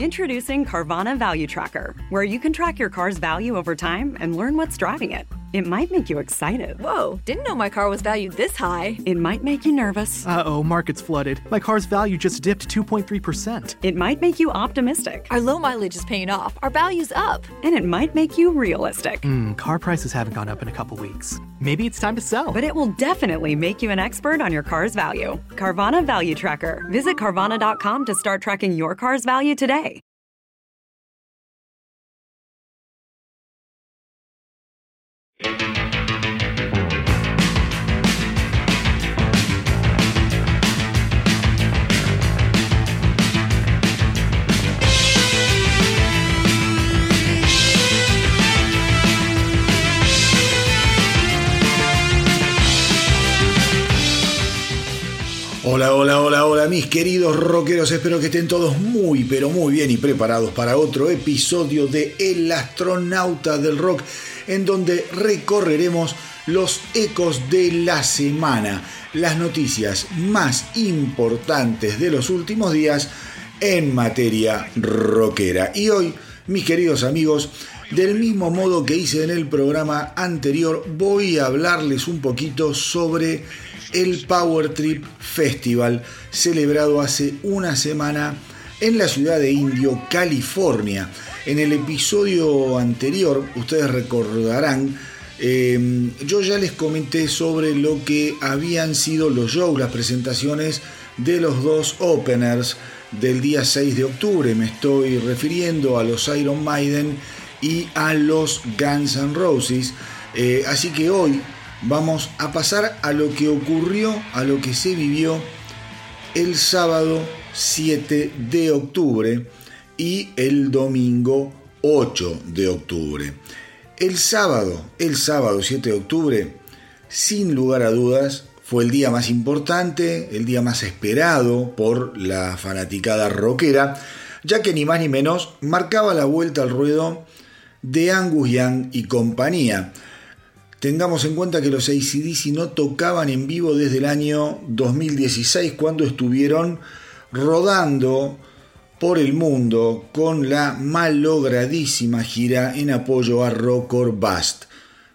Introducing Carvana Value Tracker, where you can track your car's value over time and learn what's driving it. It might make you excited. Whoa, didn't know my car was valued this high. It might make you nervous. Uh oh, market's flooded. My car's value just dipped 2.3%. It might make you optimistic. Our low mileage is paying off. Our value's up. And it might make you realistic. Hmm, car prices haven't gone up in a couple weeks. Maybe it's time to sell. But it will definitely make you an expert on your car's value. Carvana Value Tracker. Visit Carvana.com to start tracking your car's value today. Hola, hola, hola, hola, mis queridos rockeros. Espero que estén todos muy, pero muy bien y preparados para otro episodio de El astronauta del rock, en donde recorreremos los ecos de la semana, las noticias más importantes de los últimos días en materia rockera. Y hoy, mis queridos amigos, del mismo modo que hice en el programa anterior, voy a hablarles un poquito sobre el Power Trip Festival, celebrado hace una semana en la ciudad de Indio, California. En el episodio anterior, ustedes recordarán, eh, yo ya les comenté sobre lo que habían sido los shows, las presentaciones de los dos openers del día 6 de octubre. Me estoy refiriendo a los Iron Maiden y a los Guns N' Roses. Eh, así que hoy vamos a pasar a lo que ocurrió, a lo que se vivió el sábado 7 de octubre y el domingo 8 de octubre. El sábado, el sábado 7 de octubre, sin lugar a dudas, fue el día más importante, el día más esperado por la fanaticada rockera, ya que ni más ni menos marcaba la vuelta al ruedo de Angus Young y compañía. Tengamos en cuenta que los ACDC no tocaban en vivo desde el año 2016 cuando estuvieron rodando por el mundo con la malogradísima gira en apoyo a Rock or Bust.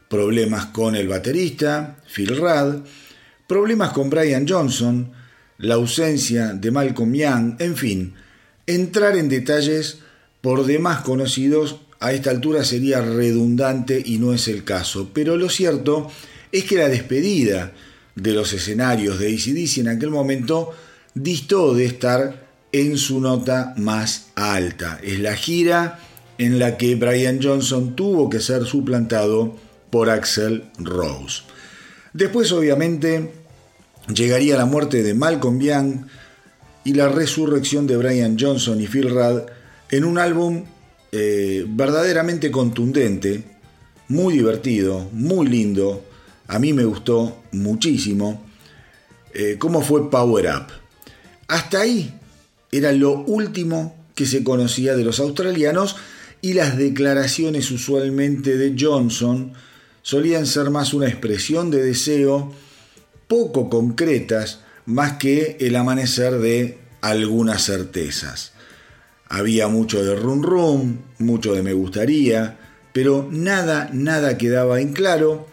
Problemas con el baterista, Phil Rudd, problemas con Brian Johnson, la ausencia de Malcolm Young, en fin, entrar en detalles por demás conocidos a esta altura sería redundante y no es el caso, pero lo cierto es que la despedida de los escenarios de ACDC en aquel momento distó de estar en su nota más alta. Es la gira en la que Brian Johnson tuvo que ser suplantado por Axel Rose. Después, obviamente, llegaría la muerte de Malcolm Young y la resurrección de Brian Johnson y Phil Rudd en un álbum eh, verdaderamente contundente, muy divertido, muy lindo. A mí me gustó muchísimo eh, cómo fue Power Up. Hasta ahí era lo último que se conocía de los australianos y las declaraciones usualmente de Johnson solían ser más una expresión de deseo poco concretas más que el amanecer de algunas certezas. Había mucho de rum rum, mucho de me gustaría, pero nada, nada quedaba en claro.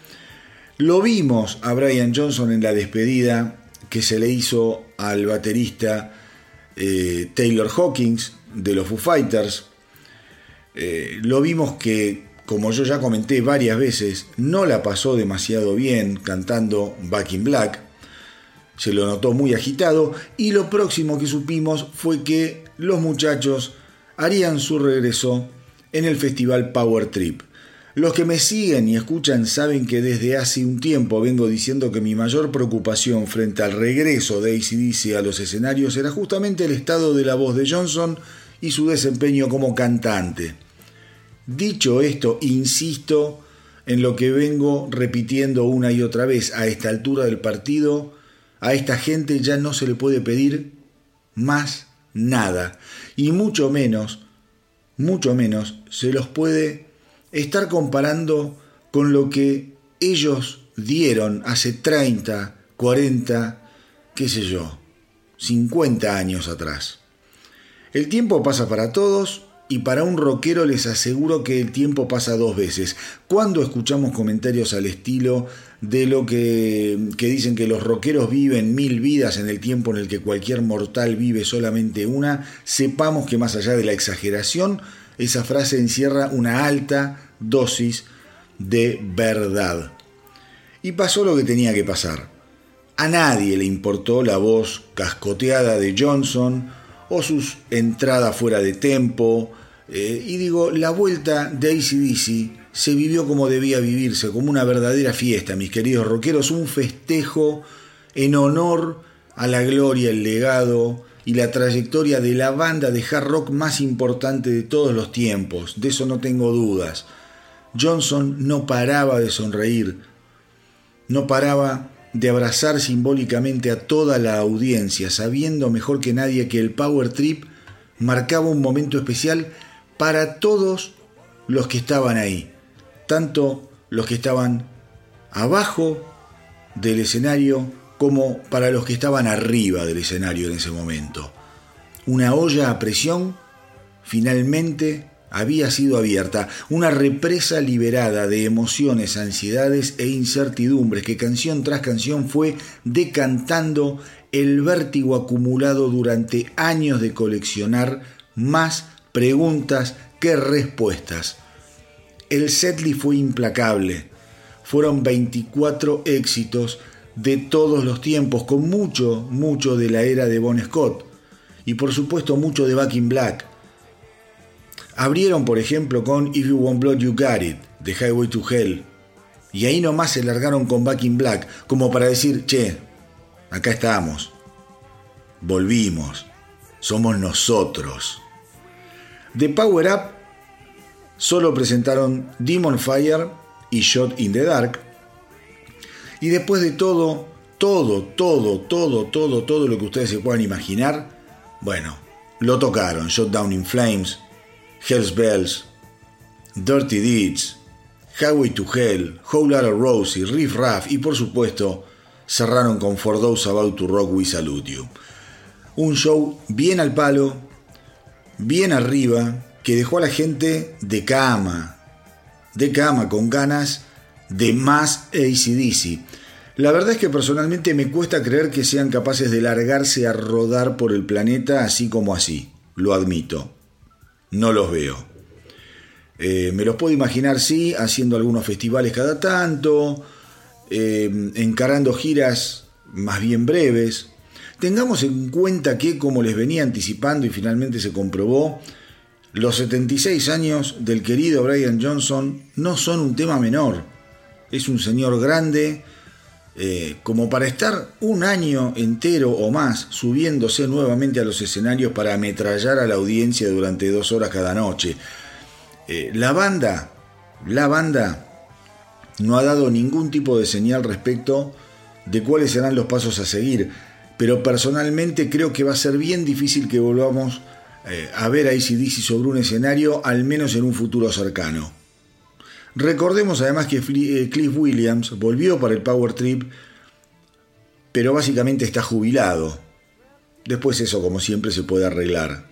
Lo vimos a Brian Johnson en la despedida que se le hizo al baterista eh, Taylor Hawkins de los Foo Fighters. Eh, lo vimos que, como yo ya comenté varias veces, no la pasó demasiado bien cantando Back in Black. Se lo notó muy agitado y lo próximo que supimos fue que los muchachos harían su regreso en el festival Power Trip. Los que me siguen y escuchan saben que desde hace un tiempo vengo diciendo que mi mayor preocupación frente al regreso de ACDC a los escenarios era justamente el estado de la voz de Johnson y su desempeño como cantante. Dicho esto, insisto en lo que vengo repitiendo una y otra vez, a esta altura del partido, a esta gente ya no se le puede pedir más nada. Y mucho menos, mucho menos se los puede estar comparando con lo que ellos dieron hace 30, 40, qué sé yo, 50 años atrás. El tiempo pasa para todos y para un rockero les aseguro que el tiempo pasa dos veces. Cuando escuchamos comentarios al estilo de lo que, que, dicen que los rockeros viven mil vidas en el tiempo en el que cualquier mortal vive solamente una, sepamos que más allá de la exageración, esa frase encierra una alta dosis de verdad. Y pasó lo que tenía que pasar. A nadie le importó la voz cascoteada de Johnson o sus entradas fuera de tempo. Eh, y digo, la vuelta de ACDC se vivió como debía vivirse, como una verdadera fiesta, mis queridos rockeros, un festejo en honor a la gloria, el legado y la trayectoria de la banda de hard rock más importante de todos los tiempos, de eso no tengo dudas. Johnson no paraba de sonreír, no paraba de abrazar simbólicamente a toda la audiencia, sabiendo mejor que nadie que el Power Trip marcaba un momento especial para todos los que estaban ahí tanto los que estaban abajo del escenario como para los que estaban arriba del escenario en ese momento. Una olla a presión finalmente había sido abierta, una represa liberada de emociones, ansiedades e incertidumbres que canción tras canción fue decantando el vértigo acumulado durante años de coleccionar más preguntas que respuestas el setlist fue implacable. Fueron 24 éxitos de todos los tiempos, con mucho, mucho de la era de Bon Scott. Y por supuesto mucho de Back in Black. Abrieron, por ejemplo, con If You Want Blood You Got It, de Highway to Hell. Y ahí nomás se largaron con Back in Black, como para decir, che, acá estamos. Volvimos. Somos nosotros. De Power Up solo presentaron Demon Fire y Shot in the Dark. Y después de todo, todo, todo, todo, todo, todo lo que ustedes se puedan imaginar, bueno, lo tocaron. Shot Down in Flames, Hell's Bells, Dirty Deeds, Highway to Hell, Whole Lotta Rosie, Riff Raff y por supuesto cerraron con For Those About to Rock We Salute You. Un show bien al palo, bien arriba, que dejó a la gente de cama, de cama, con ganas de más ACDC. La verdad es que personalmente me cuesta creer que sean capaces de largarse a rodar por el planeta así como así, lo admito. No los veo. Eh, me los puedo imaginar, sí, haciendo algunos festivales cada tanto, eh, encarando giras más bien breves. Tengamos en cuenta que, como les venía anticipando y finalmente se comprobó, los 76 años del querido Brian Johnson no son un tema menor. Es un señor grande, eh, como para estar un año entero o más subiéndose nuevamente a los escenarios para ametrallar a la audiencia durante dos horas cada noche. Eh, la banda, la banda no ha dado ningún tipo de señal respecto de cuáles serán los pasos a seguir, pero personalmente creo que va a ser bien difícil que volvamos eh, a ver a ACDC sobre un escenario, al menos en un futuro cercano. Recordemos además que eh, Cliff Williams volvió para el Power Trip, pero básicamente está jubilado. Después eso, como siempre, se puede arreglar.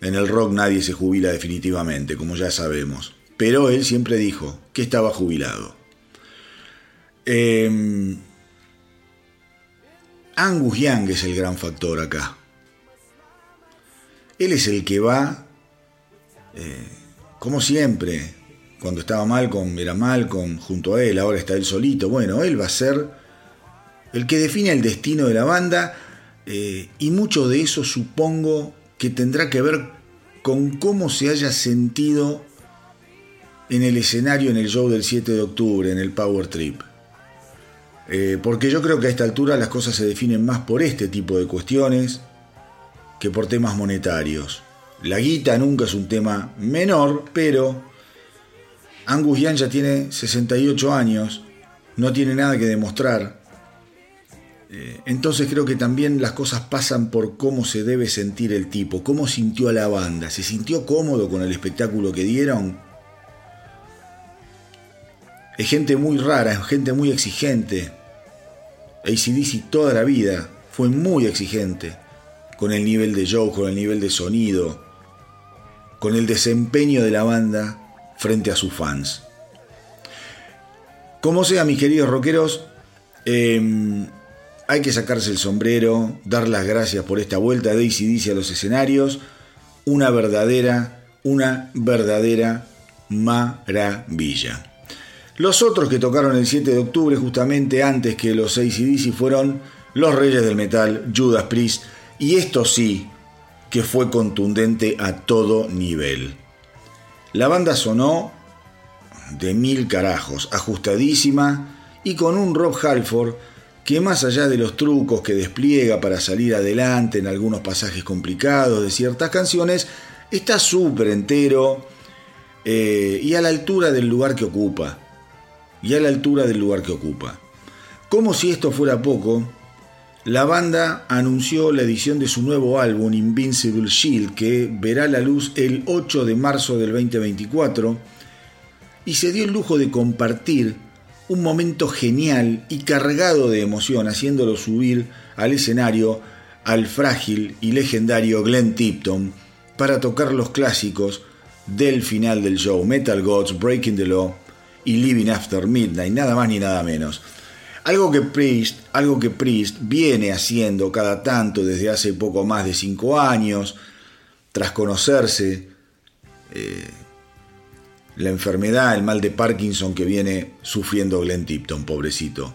En el rock nadie se jubila definitivamente, como ya sabemos. Pero él siempre dijo que estaba jubilado. Em, Angus Young es el gran factor acá. Él es el que va, eh, como siempre, cuando estaba Malcolm, era Malcolm junto a él, ahora está él solito. Bueno, él va a ser el que define el destino de la banda eh, y mucho de eso supongo que tendrá que ver con cómo se haya sentido en el escenario en el show del 7 de octubre, en el Power Trip. Eh, porque yo creo que a esta altura las cosas se definen más por este tipo de cuestiones que por temas monetarios. La guita nunca es un tema menor, pero Angus Young ya tiene 68 años, no tiene nada que demostrar. Eh, entonces creo que también las cosas pasan por cómo se debe sentir el tipo, cómo sintió a la banda, se sintió cómodo con el espectáculo que dieron. Es gente muy rara, es gente muy exigente. ACDC toda la vida fue muy exigente con el nivel de show, con el nivel de sonido, con el desempeño de la banda frente a sus fans. Como sea, mis queridos rockeros, em, hay que sacarse el sombrero, dar las gracias por esta vuelta de ACDC a los escenarios. Una verdadera, una verdadera maravilla. Los otros que tocaron el 7 de octubre, justamente antes que los ACDC, fueron los Reyes del Metal, Judas Priest, y esto sí que fue contundente a todo nivel. La banda sonó de mil carajos, ajustadísima y con un Rob Halford que más allá de los trucos que despliega para salir adelante en algunos pasajes complicados de ciertas canciones, está súper entero eh, y a la altura del lugar que ocupa. Y a la altura del lugar que ocupa. Como si esto fuera poco, la banda anunció la edición de su nuevo álbum Invincible Shield que verá la luz el 8 de marzo del 2024 y se dio el lujo de compartir un momento genial y cargado de emoción haciéndolo subir al escenario al frágil y legendario Glenn Tipton para tocar los clásicos del final del show Metal Gods, Breaking the Law y Living After Midnight, nada más ni nada menos. Algo que Priest, algo que Priest viene haciendo cada tanto desde hace poco más de cinco años, tras conocerse eh, la enfermedad, el mal de Parkinson que viene sufriendo Glenn Tipton, pobrecito.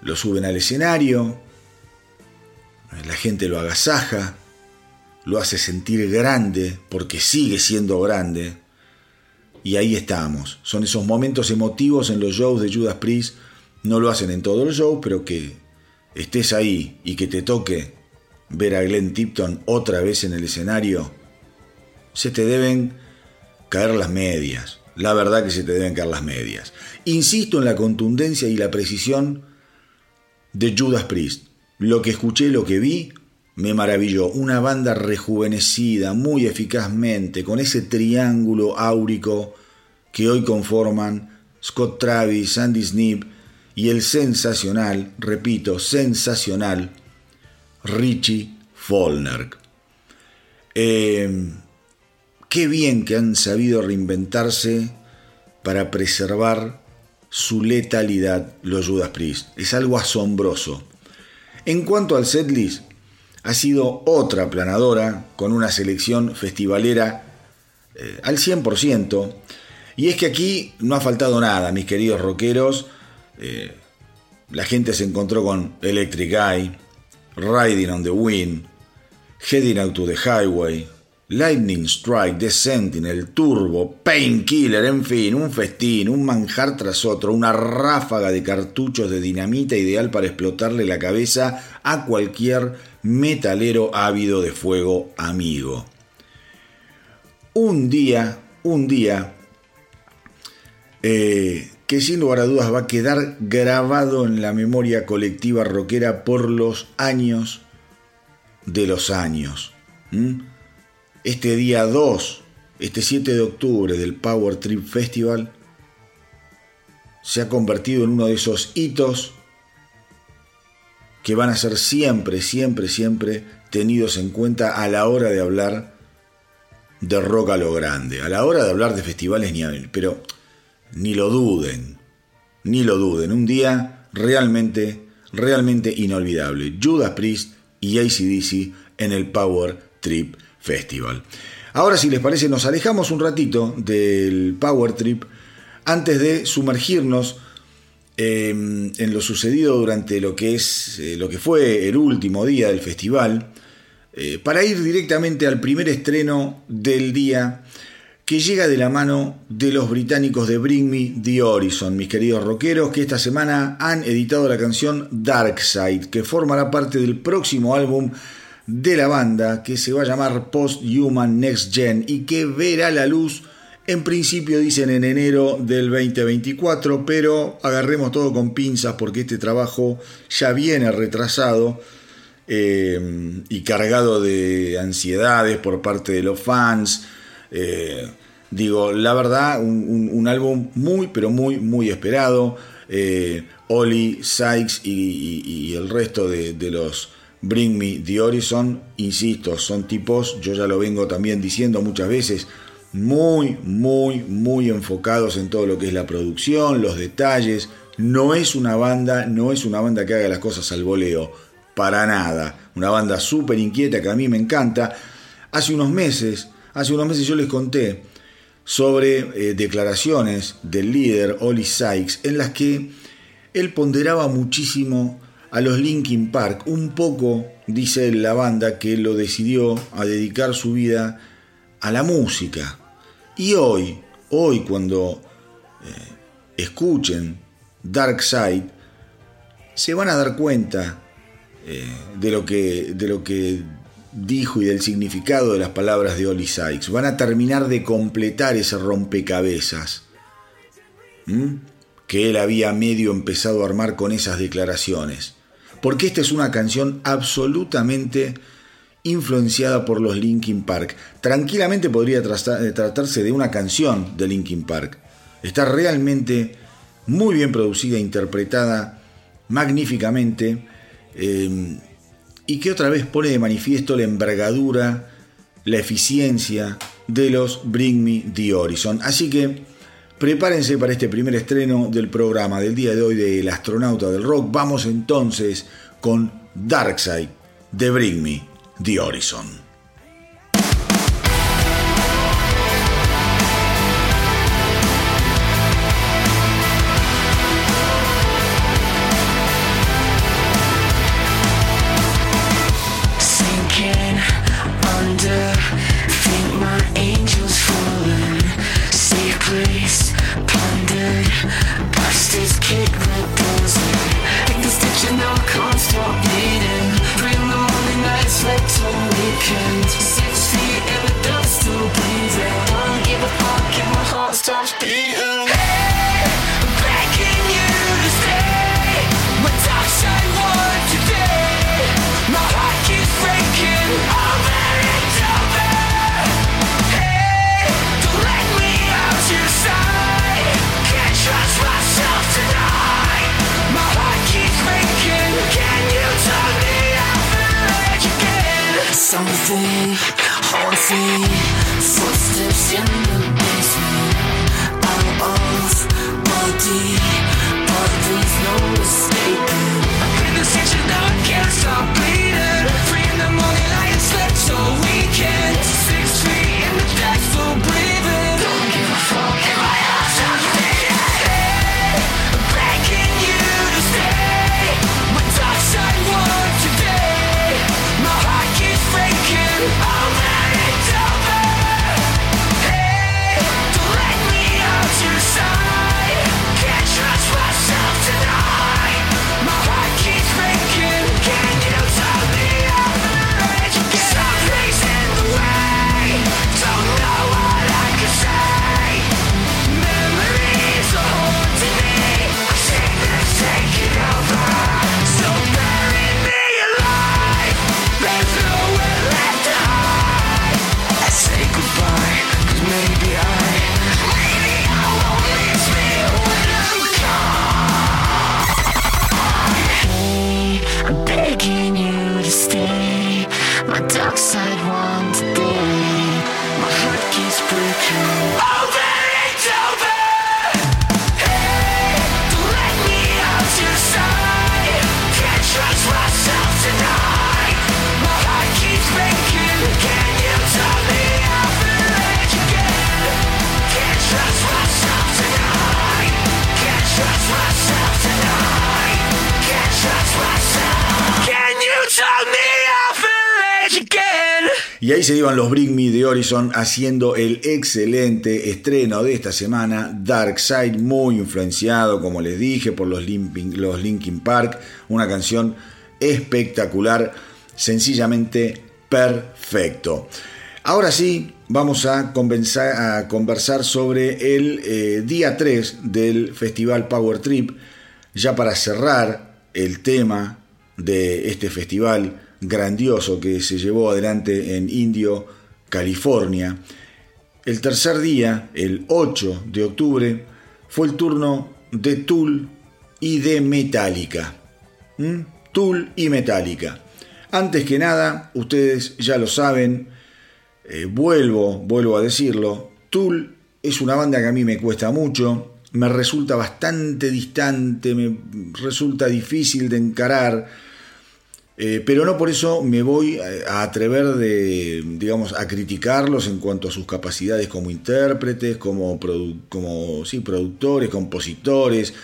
Lo suben al escenario, la gente lo agasaja, lo hace sentir grande porque sigue siendo grande. Y ahí estamos. Son esos momentos emotivos en los shows de Judas Priest no lo hacen en todos los shows, pero que estés ahí y que te toque ver a Glenn Tipton otra vez en el escenario, se te deben caer las medias. La verdad que se te deben caer las medias. Insisto en la contundencia y la precisión de Judas Priest. Lo que escuché, lo que vi, me maravilló. Una banda rejuvenecida, muy eficazmente, con ese triángulo áurico que hoy conforman Scott Travis, Andy Snip y el sensacional, repito, sensacional, Richie Follner. Eh, qué bien que han sabido reinventarse para preservar su letalidad los Judas Priest. Es algo asombroso. En cuanto al setlist, ha sido otra planadora con una selección festivalera eh, al 100%. Y es que aquí no ha faltado nada, mis queridos rockeros. Eh, la gente se encontró con Electric Eye, Riding on the Wind, Heading Out to the Highway, Lightning Strike, The Sentinel, Turbo, Painkiller, en fin, un festín, un manjar tras otro, una ráfaga de cartuchos de dinamita ideal para explotarle la cabeza a cualquier metalero ávido de fuego amigo. Un día, un día, eh, que sin lugar a dudas va a quedar grabado en la memoria colectiva rockera por los años de los años. Este día 2, este 7 de octubre del Power Trip Festival, se ha convertido en uno de esos hitos que van a ser siempre, siempre, siempre tenidos en cuenta a la hora de hablar de rock a lo grande, a la hora de hablar de festivales ni a pero ni lo duden, ni lo duden. Un día realmente, realmente inolvidable. Judas Priest y ACDC en el Power Trip Festival. Ahora, si les parece, nos alejamos un ratito del Power Trip antes de sumergirnos em, en lo sucedido durante lo que es eh, lo que fue el último día del festival eh, para ir directamente al primer estreno del día que llega de la mano de los británicos de Bring Me the Horizon, mis queridos rockeros, que esta semana han editado la canción Dark Side, que formará parte del próximo álbum de la banda, que se va a llamar Post Human Next Gen y que verá la luz. En principio dicen en enero del 2024, pero agarremos todo con pinzas porque este trabajo ya viene retrasado eh, y cargado de ansiedades por parte de los fans. Eh, Digo, la verdad, un, álbum muy, pero muy, muy esperado. Eh, Oli, Sykes y, el resto de, los Bring Me The Horizon, insisto, son tipos, yo ya lo vengo también diciendo muchas veces, muy, muy, muy enfocados en todo lo que es la producción, los detalles. No es una banda, no es una banda que haga las cosas al voleo, para nada. Una banda súper inquieta que a mí me encanta. Hace unos meses, hace unos meses yo les conté sobre eh, declaraciones del líder Oli Sykes en las que él ponderaba muchísimo a los Linkin Park. Un poco, dice la banda, que lo decidió a dedicar su vida a la música. Y hoy, hoy cuando eh, escuchen Dark Side, se van a dar cuenta eh, de, lo que, de lo que dijo y del significado de las palabras de Oli Sykes. Van a terminar de completar ese rompecabezas que él había medio empezado a armar con esas declaraciones. Porque esta es una canción absolutamente influenciada por los Linkin Park. Tranquilamente podría eh, tratarse de una canción de Linkin Park. Está realmente muy bien producida, interpretada magníficamente eh, y que otra vez pone de manifiesto la envergadura, la eficiencia de los Bring Me the Horizon. Así que prepárense para este primer estreno del programa del día de hoy del astronauta del rock. Vamos entonces con Darkside de Bring Me The Horizon. Haunting footsteps in the basement. Body, but there's no. i the I can't stop bleeding. Se iban los Bring Me de Horizon haciendo el excelente estreno de esta semana, Dark Side, muy influenciado, como les dije, por los los Linkin Park, una canción espectacular, sencillamente perfecto. Ahora sí, vamos a, a conversar sobre el eh, día 3 del Festival Power Trip, ya para cerrar el tema de este festival grandioso que se llevó adelante en Indio, California. El tercer día, el 8 de octubre, fue el turno de Tool y de Metallica. ¿Mm? Tool y Metallica. Antes que nada, ustedes ya lo saben, eh, vuelvo, vuelvo a decirlo, Tool es una banda que a mí me cuesta mucho, me resulta bastante distante, me resulta difícil de encarar, eh, pero no por eso me voy a atrever de, digamos, a criticarlos en cuanto a sus capacidades como intérpretes, como, como sí, productores, compositores.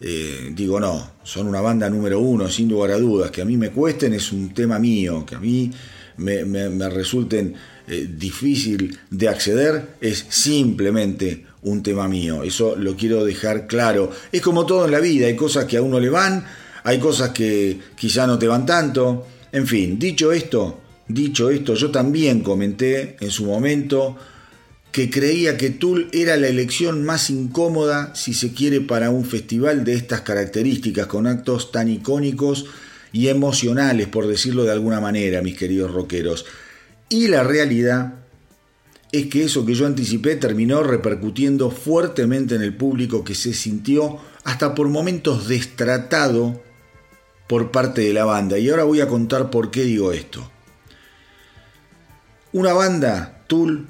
Eh, digo, no, son una banda número uno, sin lugar a dudas. Que a mí me cuesten es un tema mío, que a mí me, resulten eh, difícil de acceder, es simplemente un tema mío. Eso lo quiero dejar claro. Es como todo en la vida, hay cosas que a uno le van, hay cosas que quizá no te van tanto. En fin, dicho esto, dicho esto, yo también comenté en su momento que creía que Tool era la elección más incómoda, si se quiere, para un festival de estas características, con actos tan icónicos y emocionales, por decirlo de alguna manera, mis queridos rockeros. Y la realidad es que eso que yo anticipé terminó repercutiendo fuertemente en el público que se sintió hasta por momentos destratado por parte de la banda. Y ahora voy a contar por qué digo esto. Una banda, Tool,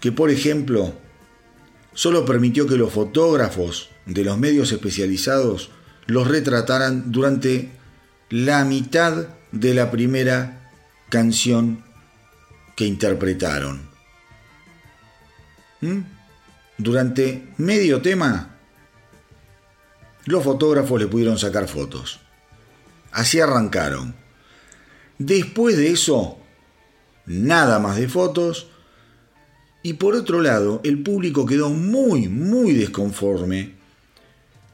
que por ejemplo solo permitió que los fotógrafos de los medios especializados los retrataran durante la mitad de la primera canción que interpretaron. ¿Mm? Durante medio tema, los fotógrafos le pudieron sacar fotos. Así arrancaron. Después de eso, nada más de fotos. Y por otro lado, el público quedó muy, muy desconforme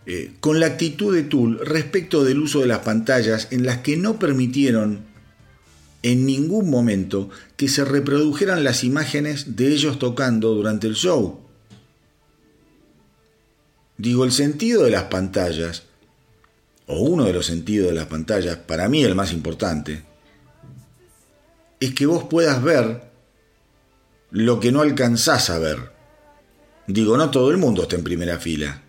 eh, con la actitud de Tool respecto del uso de las pantallas en las que no permitieron en ningún momento que se reprodujeran las imágenes de ellos tocando durante el show. Digo, el sentido de las pantallas o uno de los sentidos de las pantallas, para mí el más importante, es que vos puedas ver lo que no alcanzás a ver. Digo, no todo el mundo está en primera fila,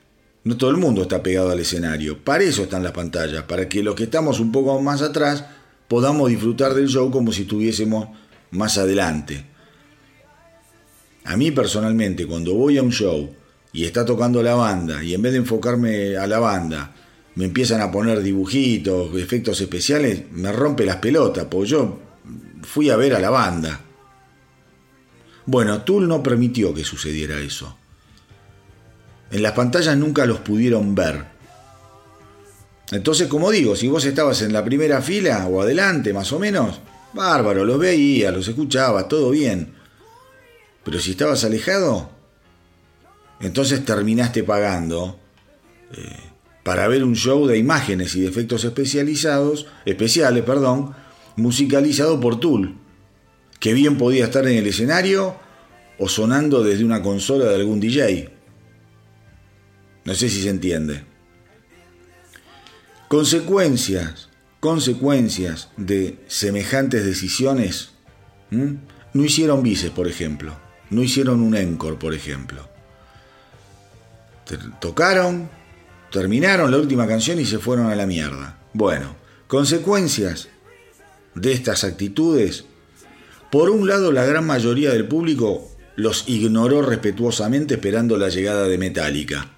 no todo el mundo está pegado al escenario, para eso están las pantallas, para que los que estamos un poco más atrás podamos disfrutar del show como si estuviésemos más adelante. A mí personalmente, cuando voy a un show y está tocando la banda, y en vez de enfocarme a la banda, me empiezan a poner dibujitos, efectos especiales, me rompe las pelotas, porque yo fui a ver a la banda. Bueno, Tool no permitió que sucediera eso. En las pantallas nunca los pudieron ver. Entonces, como digo, si vos estabas en la primera fila o adelante, más o menos, bárbaro, los veía, los escuchaba, todo bien. Pero si estabas alejado, entonces terminaste pagando eh, para ver un show de imágenes y de efectos especializados, especiales, perdón, musicalizado por Tool, que bien podía estar en el escenario o sonando desde una consola de algún DJ. No sé si se entiende. Consecuencias, consecuencias de semejantes decisiones. No hicieron bices, por ejemplo. No hicieron un encore, por ejemplo. Tocaron, Terminaron la última canción y se fueron a la mierda. Bueno, consecuencias de estas actitudes. Por un lado, la gran mayoría del público los ignoró respetuosamente esperando la llegada de Metallica.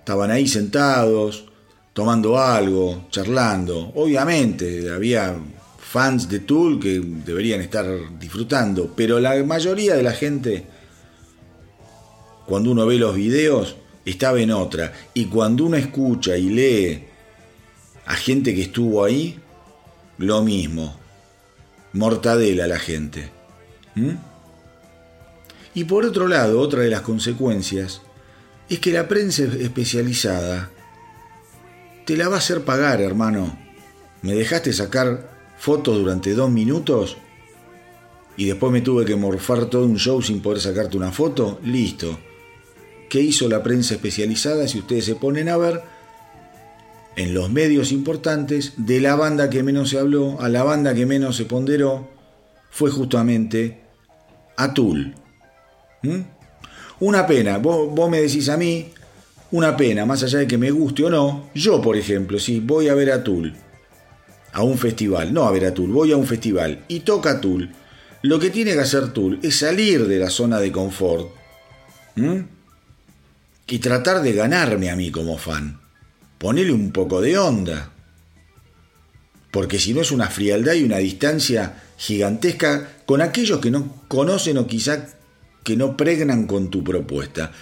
Estaban ahí sentados, tomando algo, charlando. Obviamente, había fans de Tool que deberían estar disfrutando, pero la mayoría de la gente, cuando uno ve los videos, estaba en otra. Y cuando uno escucha y lee a gente que estuvo ahí, lo mismo. Mortadela la gente. ¿Mm? Y por otro lado, otra de las consecuencias es que la prensa especializada te la va a hacer pagar, hermano. ¿Me dejaste sacar fotos durante dos minutos? Y después me tuve que morfar todo un show sin poder sacarte una foto. Listo ¿Qué hizo la prensa especializada? Si ustedes se ponen a ver, en los medios importantes, de la banda que menos se habló a la banda que menos se ponderó, fue justamente Atul. ¿Mm? Una pena, vos, me decís a mí, una pena, más allá de que me guste o no, yo por ejemplo, si voy a ver a Atul, a un festival, no a ver a Tool, voy a un festival y toca Tool, lo que tiene que hacer Tool es salir de la zona de confort y tratar de ganarme a mí como fan. Ponerle un poco de onda. Porque si no es una frialdad y una distancia gigantesca con aquellos que no conocen o quizá que no pregnan con tu propuesta.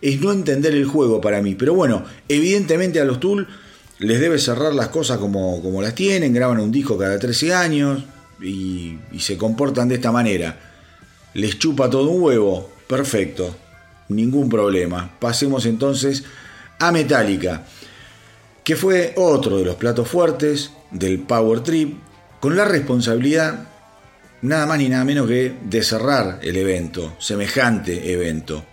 Es no entender el juego para mí. Pero bueno, evidentemente a los Tool les debe cerrar las cosas como, como las tienen, graban un disco cada 13 años y, y se comportan de esta manera. Les chupa todo un huevo, perfecto, ningún problema. Pasemos entonces a Metallica, que fue otro de los platos fuertes del Power Trip, con la responsabilidad nada más ni nada menos que de cerrar el evento, semejante evento.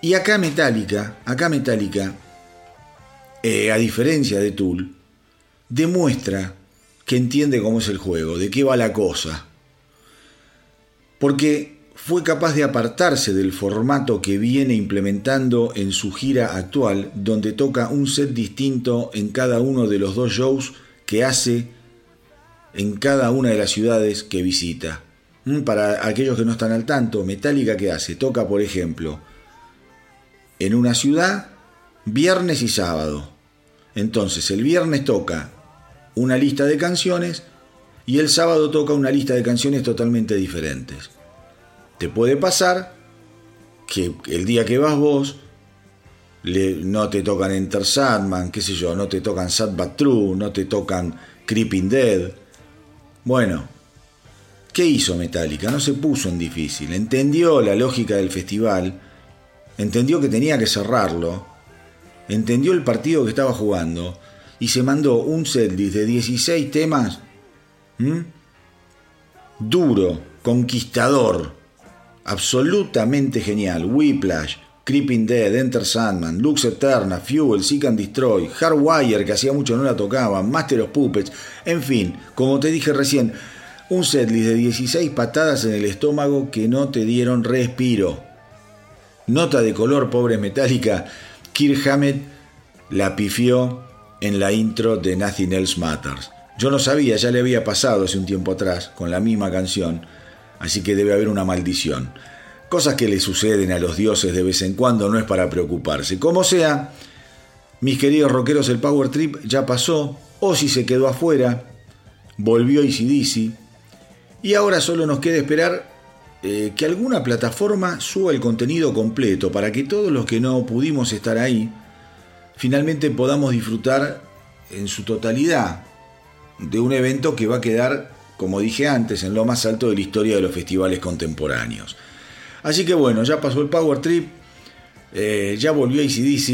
Y acá Metallica, acá Metallica eh, a diferencia de Tool, demuestra que entiende cómo es el juego, de qué va la cosa. Porque fue capaz de apartarse del formato que viene implementando en su gira actual, donde toca un set distinto en cada uno de los dos shows que hace en cada una de las ciudades que visita. Mm, para aquellos que no están al tanto, Metallica que hace, toca por ejemplo en una ciudad viernes y sábado, entonces, el viernes toca una lista de canciones y el sábado toca una lista de canciones totalmente diferentes. Te puede pasar que el día que vas vos no te tocan Enter Sandman, qué sé yo, no te tocan Sad But True, no te tocan Creeping Dead. Bueno, ¿qué hizo Metallica? No se puso en difícil, entendió la lógica del festival, entendió que tenía que cerrarlo. Entendió el partido que estaba jugando. Y se mandó un setlist de 16 temas duro, conquistador, absolutamente genial. Whiplash, Creeping Dead, Enter Sandman, Lux Eterna, Fuel, Seek and Destroy, Hardwire, que hacía mucho no la tocaban, Master of Puppets, en fin, como te dije recién, un setlist de 16 patadas en el estómago que no te dieron respiro. Nota de color, pobre metálica, Kirk Hammett la pifió en la intro de Nothing Else Matters. Yo no sabía, ya le había pasado hace un tiempo atrás con la misma canción, así que debe haber una maldición. Cosas que le suceden a los dioses de vez en cuando no es para preocuparse. Como sea, mis queridos rockeros, el Power Trip ya pasó, o si se quedó afuera, volvió ACDC, y ahora solo nos queda esperar eh, que alguna plataforma suba el contenido completo para que todos los que no pudimos estar ahí finalmente podamos disfrutar en su totalidad de un evento que va a quedar, como dije antes, en lo más alto de la historia de los festivales contemporáneos. Así que bueno, ya pasó el Power Trip, eh, ya volvió ACDC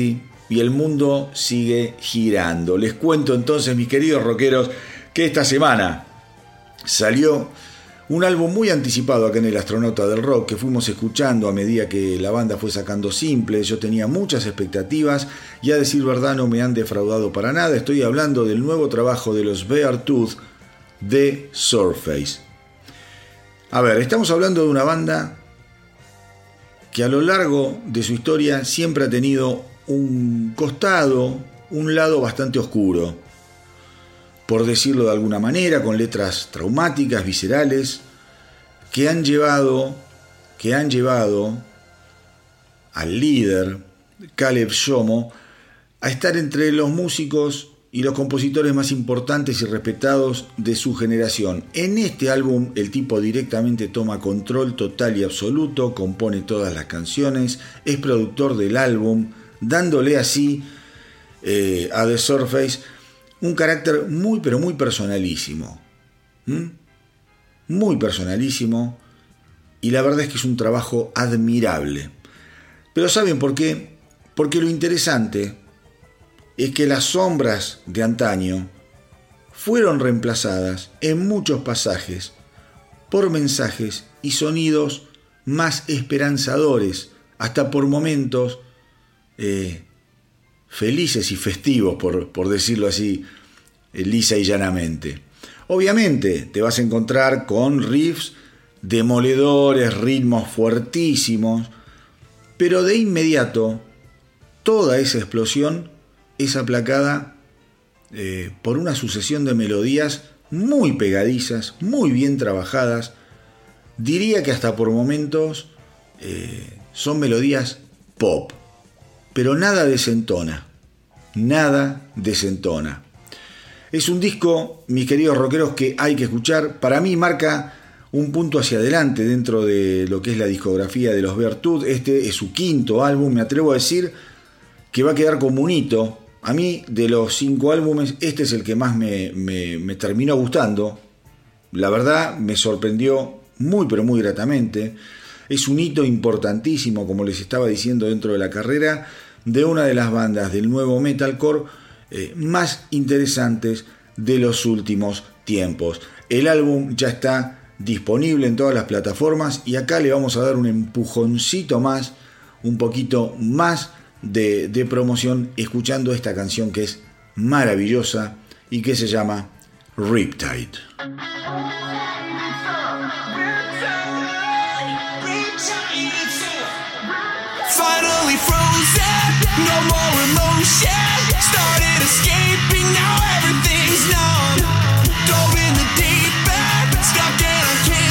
y el mundo sigue girando. Les cuento entonces, mis queridos rockeros, que esta semana salió un álbum muy anticipado acá en el Astronauta del Rock que fuimos escuchando a medida que la banda fue sacando simples. Yo tenía muchas expectativas y a decir verdad no me han defraudado para nada. Estoy hablando del nuevo trabajo de los Bear Tooth de Surface. A ver, estamos hablando de una banda que a lo largo de su historia siempre ha tenido un costado, un lado bastante oscuro por decirlo de alguna manera, con letras traumáticas, viscerales, que han llevado, que han llevado al líder, Caleb Shomo, a estar entre los músicos y los compositores más importantes y respetados de su generación. En este álbum el tipo directamente toma control total y absoluto, compone todas las canciones, es productor del álbum, dándole así eh, a The Surface un carácter muy pero muy personalísimo. Muy personalísimo. Y la verdad es que es un trabajo admirable. Pero ¿saben por qué? Porque lo interesante es que las sombras de antaño fueron reemplazadas en muchos pasajes por mensajes y sonidos más esperanzadores, hasta por momentos eh, felices y festivos, por, decirlo así, eh, lisa y llanamente. Obviamente te vas a encontrar con riffs demoledores, ritmos fuertísimos, pero de inmediato toda esa explosión es aplacada eh, por una sucesión de melodías muy pegadizas, muy bien trabajadas. Diría que hasta por momentos eh, son melodías pop, pero nada desentona, nada desentona. Es un disco, mis queridos rockeros, que hay que escuchar. Para mí marca un punto hacia adelante dentro de lo que es la discografía de los Vertud. Este es su quinto álbum, me atrevo a decir que va a quedar como un hito. A mí, de los cinco álbumes, este es el que más me, terminó gustando. La verdad, me sorprendió muy, pero muy gratamente. Es un hito importantísimo, como les estaba diciendo, dentro de la carrera de una de las bandas del nuevo metalcore eh, más interesantes de los últimos tiempos. El álbum ya está disponible en todas las plataformas y acá le vamos a dar un empujoncito más, un poquito más de, de promoción escuchando esta canción que es maravillosa y que se llama Riptide. Finally frozen, no more emotion. Started escaping, now everything's numb. Dove in the deep end, stuck and I can't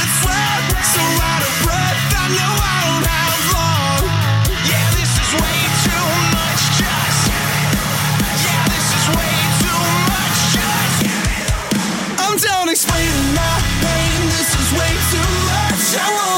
way too much.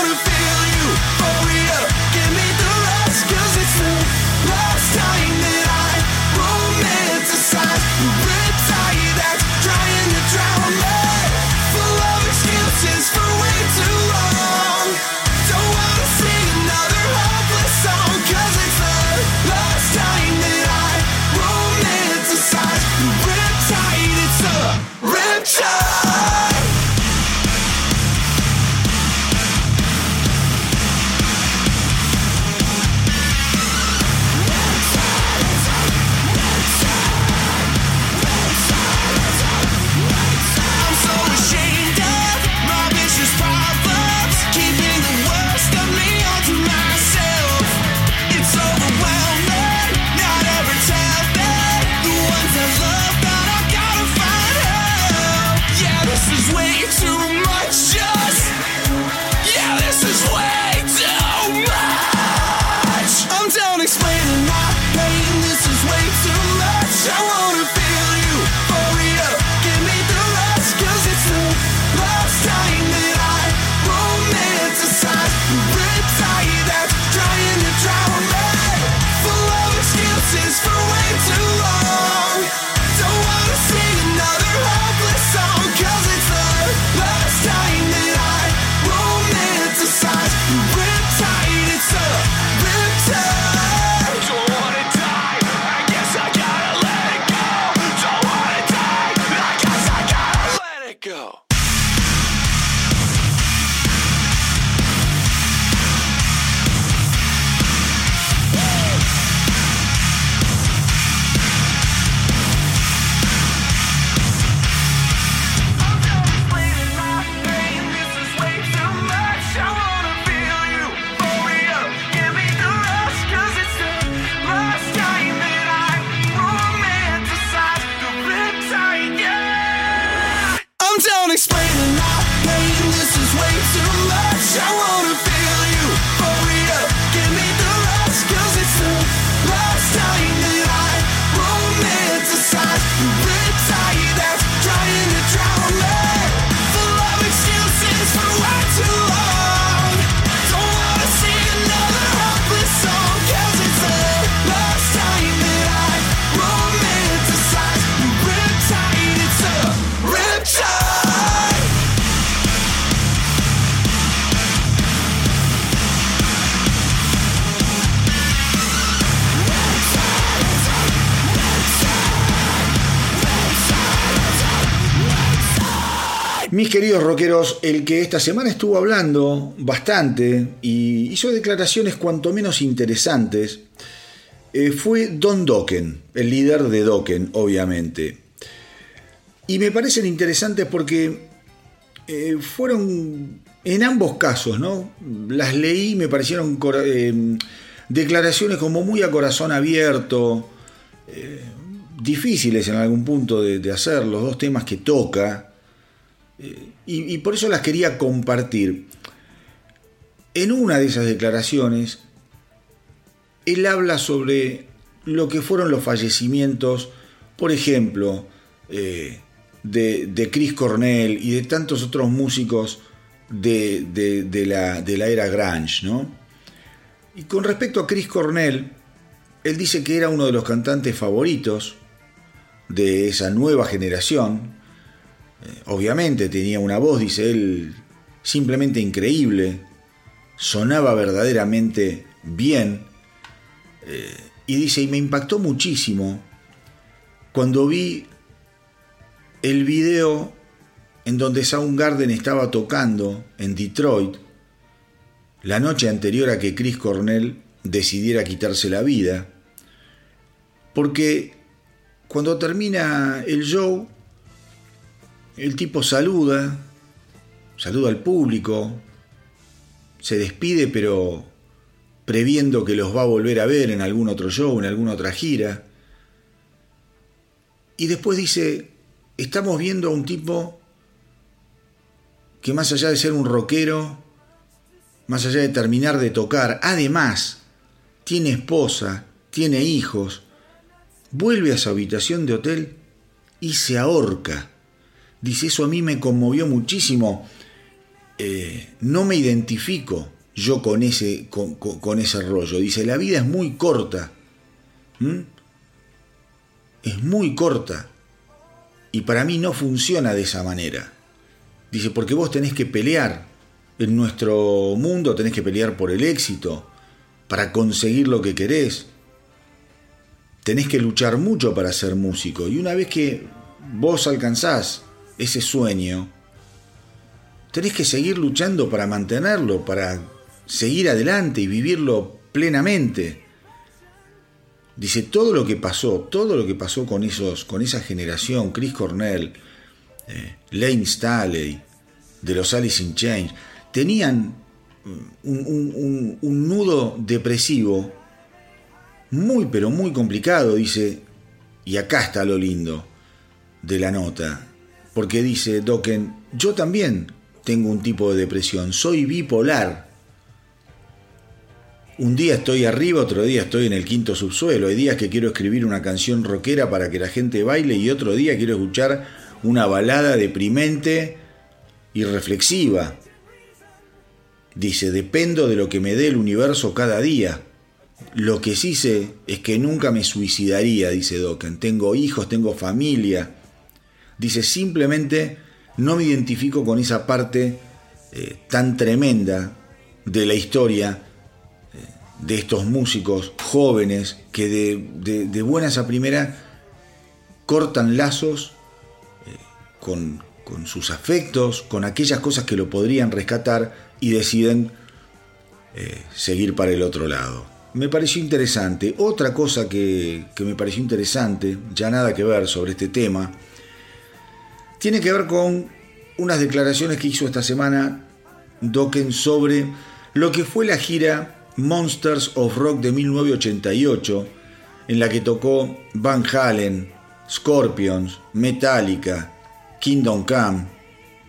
Queridos rockeros, el que esta semana estuvo hablando bastante y hizo declaraciones cuanto menos interesantes eh, fue Don Dokken, el líder de Dokken, obviamente. Y me parecen interesantes porque eh, fueron en ambos casos, ¿no? Las leí me parecieron eh, declaraciones como muy a corazón abierto, difíciles en algún punto de, hacer, los dos temas que toca, y, por eso las quería compartir. En una de esas declaraciones, él habla sobre lo que fueron los fallecimientos, por ejemplo, eh, de, Chris Cornell y de tantos otros músicos de, de- de la, de la era grunge, ¿no? Y con respecto a Chris Cornell, él dice que era uno de los cantantes favoritos de esa nueva generación. Eh, obviamente tenía una voz, dice él, simplemente increíble. Sonaba verdaderamente bien. Eh, y dice, y me impactó muchísimo cuando vi el video en donde Soundgarden estaba tocando en Detroit la noche anterior a que Chris Cornell decidiera quitarse la vida, porque cuando termina el show, el tipo saluda, saluda al público, se despide pero previendo que los va a volver a ver en algún otro show, en alguna otra gira, y después dice, estamos viendo a un tipo que más allá de ser un rockero, más allá de terminar de tocar, además tiene esposa, tiene hijos, vuelve a su habitación de hotel y se ahorca. Dice, eso a mí me conmovió muchísimo. Eh, no me identifico yo con ese, con, ese rollo. Dice, la vida es muy corta. ¿Mm? Es muy corta. Y para mí no funciona de esa manera. Dice, porque vos tenés que pelear. En nuestro mundo tenés que pelear por el éxito, para conseguir lo que querés. Tenés que luchar mucho para ser músico. Y una vez que vos alcanzás ese sueño, tenés que seguir luchando para mantenerlo, para seguir adelante y vivirlo plenamente. Dice, todo lo que pasó, todo lo que pasó con, esos, con esa generación, Chris Cornell, eh, Lane Staley, de los Alice in Chains, tenían mm, un, nudo depresivo muy, pero muy complicado, dice, y acá está lo lindo de la nota, porque dice Dokken, yo también tengo un tipo de depresión, soy bipolar. Un día estoy arriba, otro día estoy en el quinto subsuelo. Hay días que quiero escribir una canción rockera para que la gente baile y otro día quiero escuchar una balada deprimente y reflexiva. Dice, dependo de lo que me dé el universo cada día. Lo que sí sé es que nunca me suicidaría, dice Dokken. Tengo hijos, tengo familia. Dice, simplemente no me identifico con esa parte eh, tan tremenda de la historia eh, de estos músicos jóvenes que de, de- buenas a primera cortan lazos eh, con, con sus afectos, con aquellas cosas que lo podrían rescatar y deciden seguir para el otro lado. Me pareció interesante. Otra cosa que, que me pareció interesante, ya nada que ver sobre este tema, tiene que ver con unas declaraciones que hizo esta semana Dokken sobre lo que fue la gira Monsters of Rock de 1988, en la que tocó Van Halen, Scorpions, Metallica, Kingdom Come,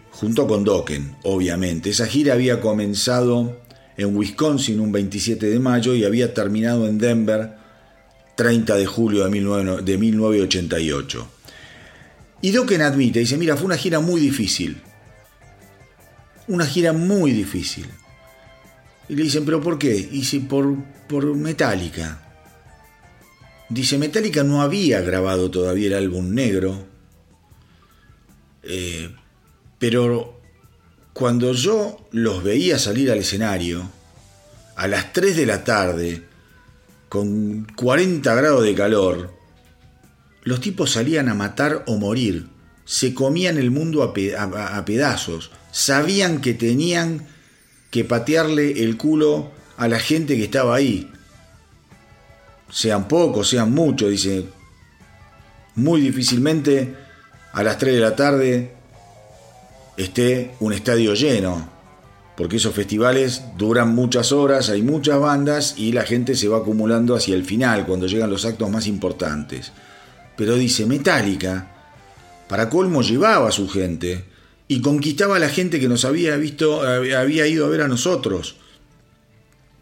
junto con Dokken, obviamente. Esa gira había comenzado en Wisconsin un 27 de mayo y había terminado en Denver 30 de julio de 19 de 1988. Y Dokken admite, dice, mira, fue una gira muy difícil. Una gira muy difícil. Y le dicen, ¿pero por qué? Y dice, por, por Metallica. Dice, Metallica no había grabado todavía el álbum negro. Eh, pero cuando yo los veía salir al escenario, a las 3 de la tarde, con 40 grados de calor, los tipos salían a matar o morir, se comían el mundo a, pe- a- a pedazos, sabían que tenían que patearle el culo a la gente que estaba ahí. Sean pocos, sean muchos, dice. Muy difícilmente a las 3 de la tarde esté un estadio lleno, porque esos festivales duran muchas horas, hay muchas bandas y la gente se va acumulando hacia el final, cuando llegan los actos más importantes. Pero dice, Metallica, para colmo llevaba a su gente y conquistaba a la gente que nos había visto, había ido a ver a nosotros.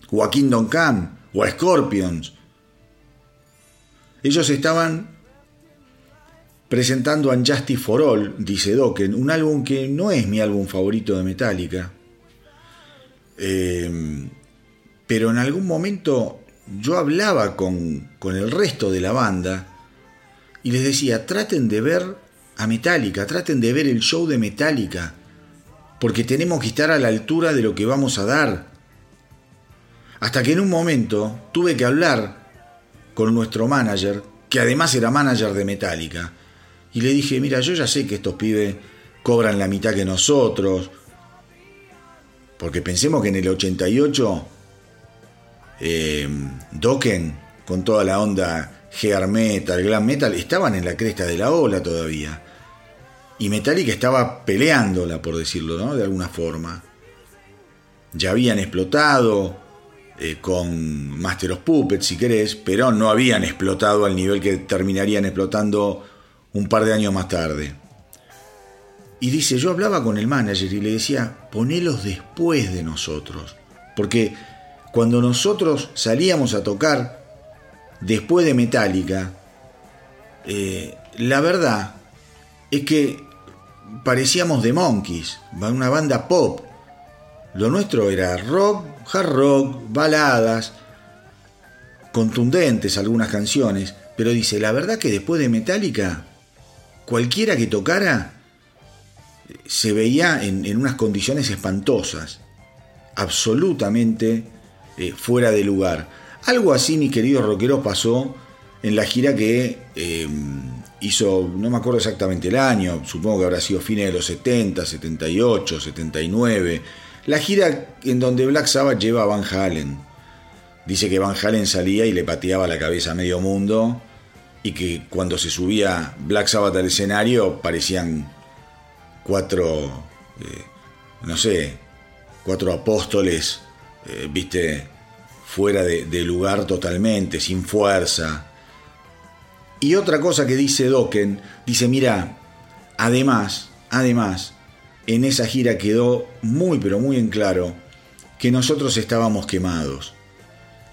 O a Kingdom Come, o a Scorpions. Ellos estaban presentando Unjustice for All, dice Dokken, un álbum que no es mi álbum favorito de Metallica. Eh, pero en algún momento yo hablaba con, con el resto de la banda y les decía, traten de ver a Metallica, traten de ver el show de Metallica, porque tenemos que estar a la altura de lo que vamos a dar. Hasta que en un momento tuve que hablar con nuestro manager, que además era manager de Metallica, y le dije, mira, yo ya sé que estos pibes cobran la mitad que nosotros, porque pensemos que en el 88, eh, Dokken, con toda la onda hair metal, glam metal, estaban en la cresta de la ola todavía. Y Metallica estaba peleándola, por decirlo, ¿no? De alguna forma. Ya habían explotado eh, con Master of Puppets, si querés, pero no habían explotado al nivel que terminarían explotando un par de años más tarde. Y dice, yo hablaba con el manager y le decía, ponelos después de nosotros. Porque cuando nosotros salíamos a tocar después de Metallica, eh, la verdad es que parecíamos The Monkeys, una banda pop. Lo nuestro era rock, hard rock, baladas, contundentes algunas canciones, pero dice, la verdad que después de Metallica, cualquiera que tocara se veía en, unas condiciones espantosas, absolutamente eh, fuera de lugar. Algo así, mis queridos rockeros, pasó en la gira que eh, hizo, no me acuerdo exactamente el año, supongo que habrá sido fines de los 70, 78, 79. La gira en donde Black Sabbath lleva a Van Halen. Dice que Van Halen salía y le pateaba la cabeza a medio mundo y que cuando se subía Black Sabbath al escenario parecían cuatro, eh, no sé, cuatro apóstoles, eh, viste, fuera de, lugar totalmente, sin fuerza. Y otra cosa que dice Dokken, dice, mira, además, además, en esa gira quedó muy pero muy en claro que nosotros estábamos quemados.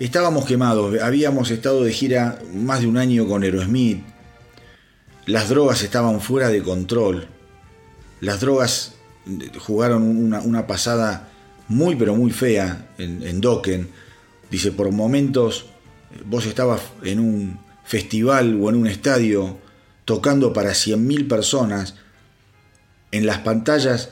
Estábamos quemados, habíamos estado de gira más de un año con Aerosmith, las drogas estaban fuera de control, las drogas jugaron una, una pasada muy pero muy fea en, en Dokken. Dice, por momentos vos estabas en un festival o en un estadio tocando para 100.000 personas, en las pantallas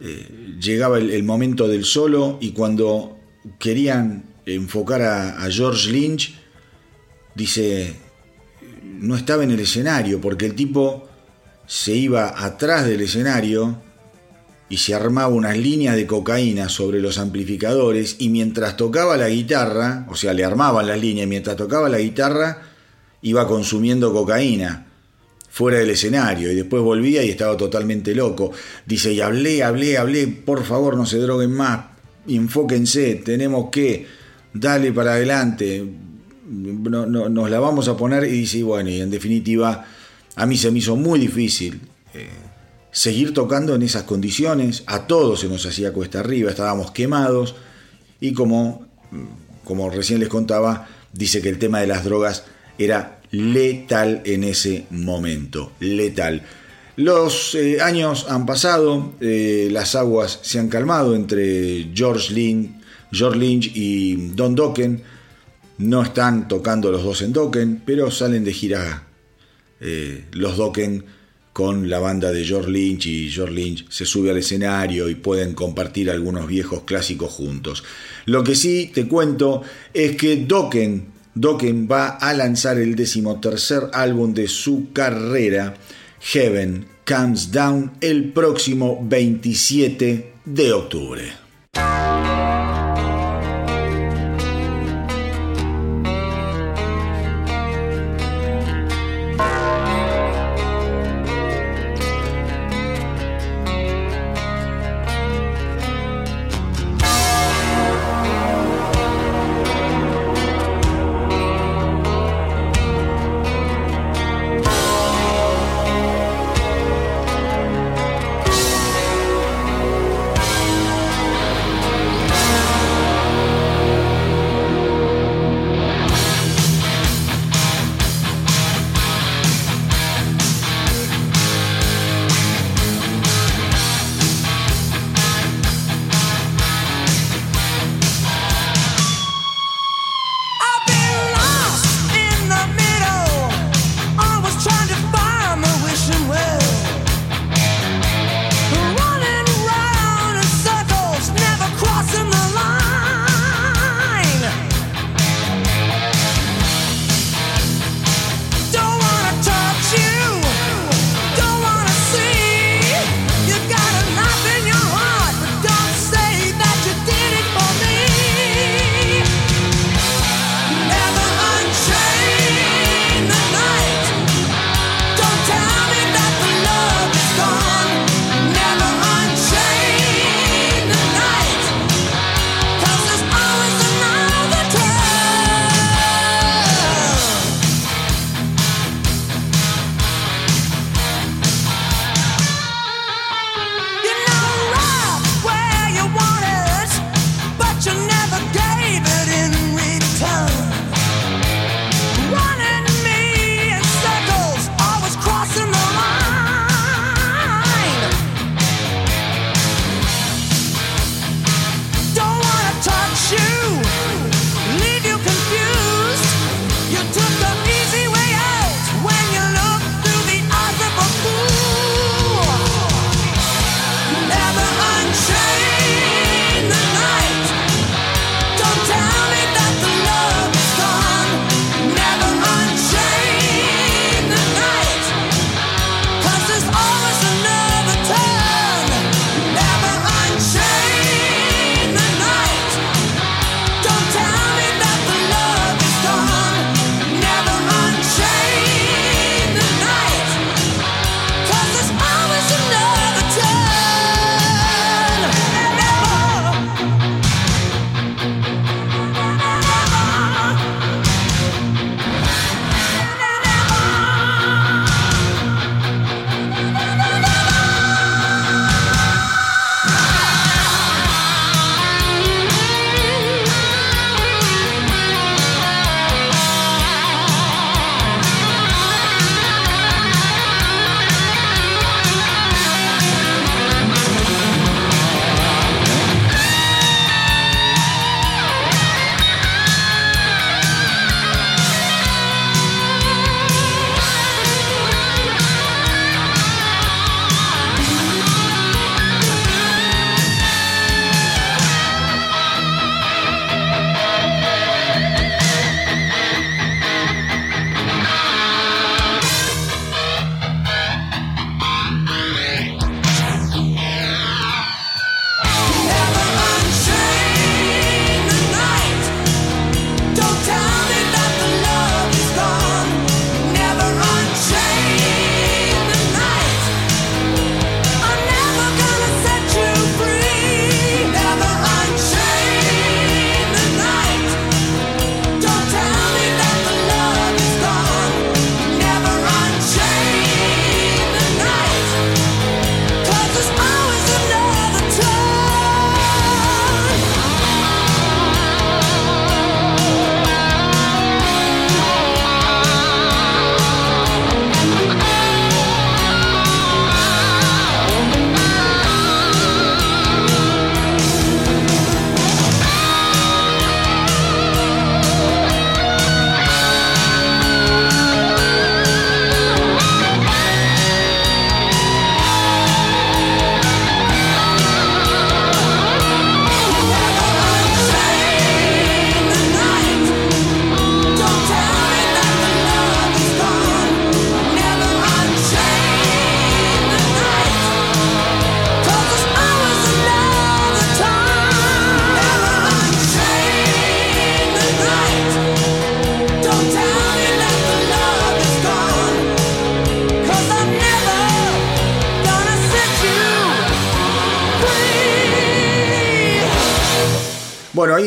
eh, llegaba el, momento del solo y cuando querían enfocar a George Lynch, dice, no estaba en el escenario porque el tipo se iba atrás del escenario y se armaba unas líneas de cocaína sobre los amplificadores y mientras tocaba la guitarra, o sea, le armaban las líneas, mientras tocaba la guitarra iba consumiendo cocaína fuera del escenario y después volvía y estaba totalmente loco. Dice, y hablé, hablé, hablé, por favor no se droguen más, enfóquense, tenemos que, darle para adelante, no, no, nos la vamos a poner y dice, bueno, y en definitiva a mí se me hizo muy difícil. Eh, seguir tocando en esas condiciones, a todos se nos hacía cuesta arriba, estábamos quemados y como, como recién les contaba, dice que el tema de las drogas era letal en ese momento, letal. Los eh, años han pasado, eh, las aguas se han calmado entre George Lynch, George Lynch y Don Dokken. No están tocando los dos en Dokken, pero salen de gira eh, los Dokken con la banda de George Lynch y George Lynch se sube al escenario y pueden compartir algunos viejos clásicos juntos. Lo que sí te cuento es que Dokken, Dokken va a lanzar el decimotercer álbum de su carrera, Heaven Comes Down, el próximo 27 de octubre.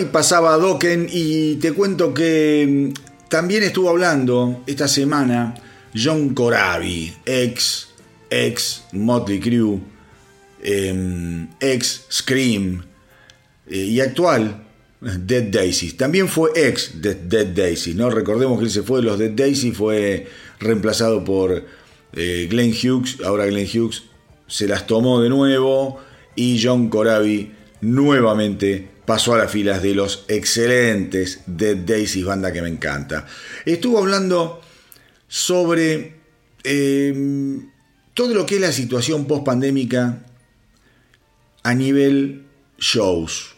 Pasaba Dokken y te cuento que mm, también estuvo hablando esta semana John Corabi, ex, ex Motley Crue, em, ex Scream eh, y actual Dead Daisy. También fue ex de Dead Daisy, ¿no? Recordemos que él se fue de los Dead Daisy, fue reemplazado por eh, Glenn Hughes. Ahora Glenn Hughes se las tomó de nuevo y John Corabi nuevamente pasó a las filas de los excelentes Dead Daisy, banda que me encanta. Estuvo hablando sobre eh, todo lo que es la situación post pandémica a nivel shows.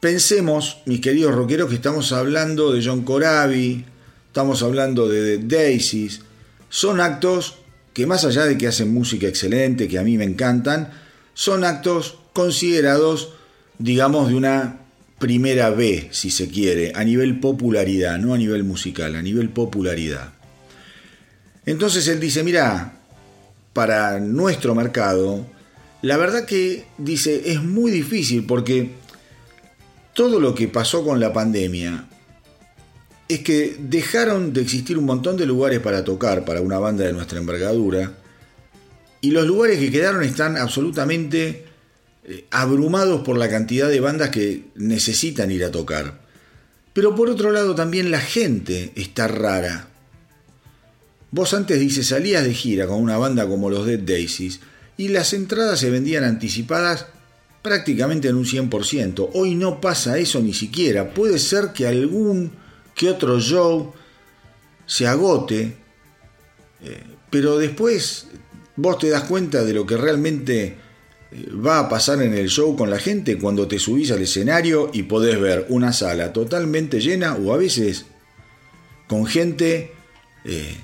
Pensemos, mis queridos rockeros, que estamos hablando de John Corabi, estamos hablando de Dead Daisies. Son actos que más allá de que hacen música excelente, que a mí me encantan, son actos considerados, digamos, de una primera B, si se quiere, a nivel popularidad, no a nivel musical, a nivel popularidad. Entonces él dice, mira, para nuestro mercado, la verdad que dice, es muy difícil porque todo lo que pasó con la pandemia es que dejaron de existir un montón de lugares para tocar para una banda de nuestra envergadura y los lugares que quedaron están absolutamente abrumados por la cantidad de bandas que necesitan ir a tocar. Pero por otro lado también la gente está rara. Vos antes dices salías de gira con una banda como los Dead Daisies y las entradas se vendían anticipadas prácticamente en un 100%. Hoy no pasa eso ni siquiera. Puede ser que algún que otro show se agote, eh, pero después vos te das cuenta de lo que realmente eh, va a pasar en el show con la gente cuando te subís al escenario y podés ver una sala totalmente llena o a veces con gente eh,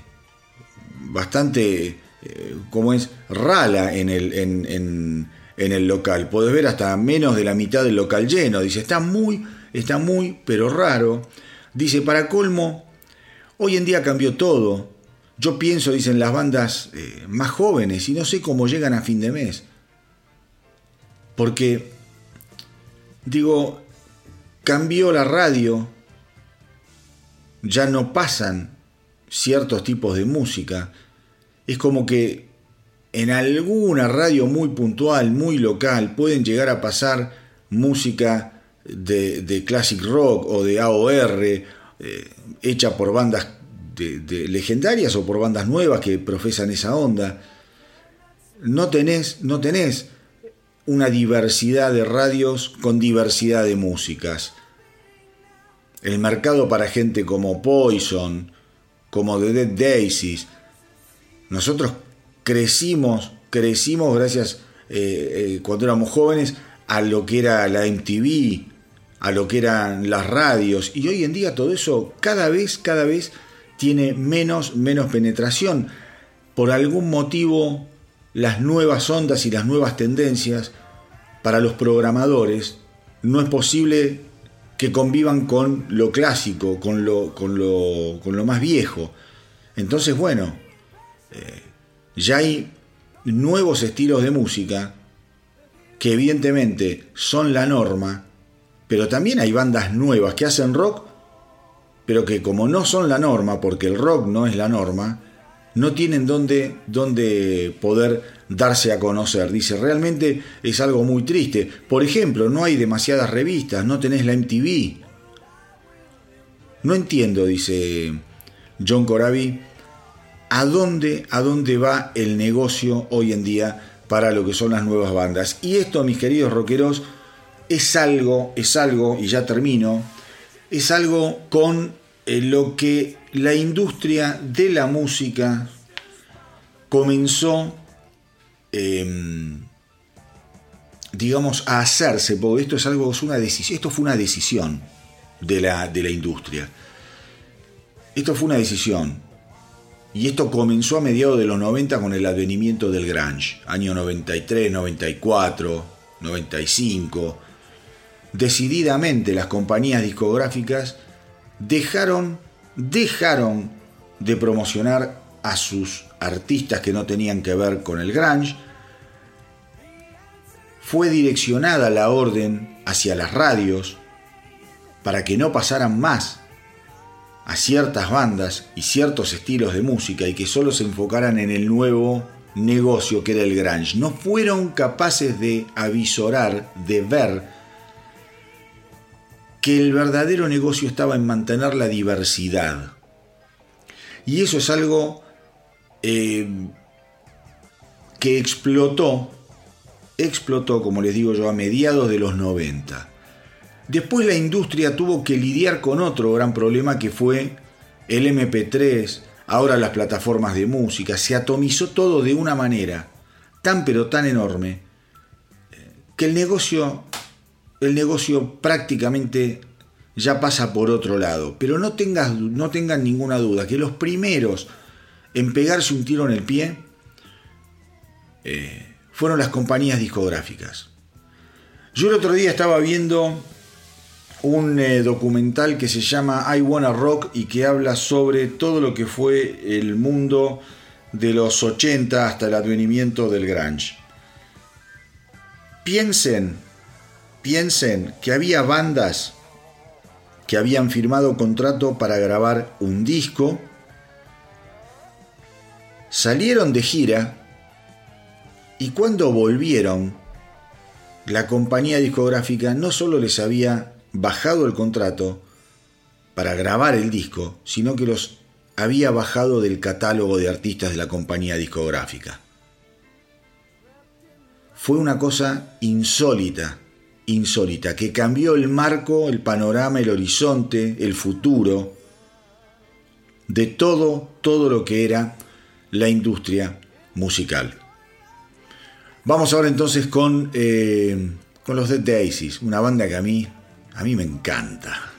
bastante, como es, rala en el, en, en el local. Podés ver hasta menos de la mitad del local lleno. Dice, está muy, está muy, pero raro. Dice, para colmo, hoy en día cambió todo. Yo pienso, dicen las bandas eh, más jóvenes, y no sé cómo llegan a fin de mes. Porque, digo, cambió la radio, ya no pasan ciertos tipos de música. Es como que en alguna radio muy puntual, muy local, pueden llegar a pasar música de, classic rock o de AOR eh, hecha por bandas de, legendarias o por bandas nuevas que profesan esa onda. No tenés, no tenés una diversidad de radios con diversidad de músicas. El mercado para gente como Poison, como The Dead Daisies, nosotros crecimos, crecimos gracias eh, eh, cuando éramos jóvenes a lo que era la MTV, a lo que eran las radios y hoy en día todo eso cada vez, cada vez tiene menos, menos penetración. Por algún motivo las nuevas ondas y las nuevas tendencias para los programadores no es posible que convivan con lo clásico, con lo, con lo, con lo más viejo. Entonces, bueno, eh, ya hay nuevos estilos de música que evidentemente son la norma, pero también hay bandas nuevas que hacen rock, pero que como no son la norma, porque el rock no es la norma, no tienen dónde, dónde poder darse a conocer. Dice, realmente es algo muy triste. Por ejemplo, no hay demasiadas revistas, no tenés la MTV. No entiendo, dice John Corabi, a dónde, a dónde va el negocio hoy en día para lo que son las nuevas bandas. Y esto, mis queridos rockeros, es algo, es algo, y ya termino, es algo con eh, lo que la industria de la música comenzó, em, digamos, a hacerse, porque esto es algo, es una decisión, esto fue una decisión de la, de la industria. Esto fue una decisión. Y esto comenzó a mediados de los 90 con el advenimiento del grunge, año 93, 94, 95. Decididamente las compañías discográficas dejaron, dejaron de promocionar a sus artistas que no tenían que ver con el grunge. Fue direccionada la orden hacia las radios para que no pasaran más a ciertas bandas y ciertos estilos de música y que solo se enfocaran en el nuevo negocio que era el grunge. No fueron capaces de avisorar, de ver que el verdadero negocio estaba en mantener la diversidad. Y eso es algo eh, que explotó, explotó, como les digo yo, a mediados de los 90. Después la industria tuvo que lidiar con otro gran problema que fue el MP3, ahora las plataformas de música, se atomizó todo de una manera tan pero tan enorme que el negocio el negocio prácticamente ya pasa por otro lado. Pero no, tengas, no tengan ninguna duda que los primeros en pegarse un tiro en el pie eh, fueron las compañías discográficas. Yo el otro día estaba viendo un eh, documental que se llama I Wanna Rock y que habla sobre todo lo que fue el mundo de los 80 hasta el advenimiento del grunge. Piensen, piensen que había bandas que habían firmado contrato para grabar un disco, salieron de gira y cuando volvieron, la compañía discográfica no solo les había bajado el contrato para grabar el disco, sino que los había bajado del catálogo de artistas de la compañía discográfica. Fue una cosa insólita insólita, que cambió el marco, el panorama, el horizonte, el futuro de todo, todo lo que era la industria musical. Vamos ahora entonces con, eh, con los Dead Daisies, una banda que a mí, a mí me encanta.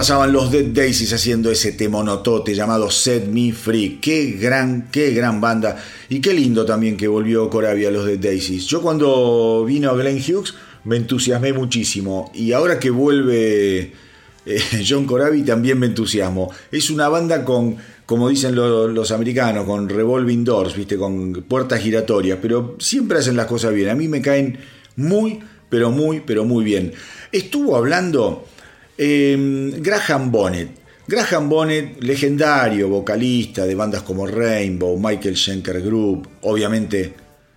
Pasaban los Dead Daisies haciendo ese temonotote llamado Set Me Free. Qué gran, qué gran banda. Y qué lindo también que volvió Coravia a los Dead Daisies. Yo cuando vino Glenn Hughes me entusiasmé muchísimo. Y ahora que vuelve eh, John Corabi también me entusiasmo. Es una banda con, como dicen los americanos, con revolving doors, ¿viste? con puertas giratorias. Pero siempre hacen las cosas bien. A mí me caen muy, pero muy, pero muy bien. Estuvo hablando eh, Graham Bonnet. Graham Bonnet, legendario vocalista de bandas como Rainbow, Michael Schenker Group, obviamente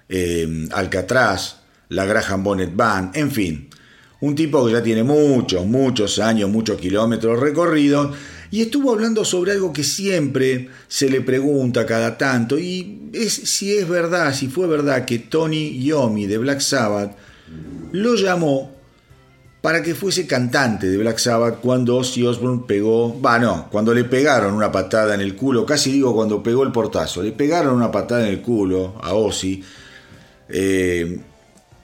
eh, Alcatraz, la Graham Bonnet Band, en fin. Un tipo que ya tiene muchos, muchos años, muchos kilómetros recorridos, y estuvo hablando sobre algo que siempre se le pregunta cada tanto, y es si es verdad, si fue verdad que Tony Yomi de Black Sabbath lo llamó para que fuese cantante de Black Sabbath cuando Ozzy Osbourne pegó, va no, cuando le pegaron una patada en el culo, casi digo cuando pegó el portazo, le pegaron una patada en el culo a Ozzy, eh,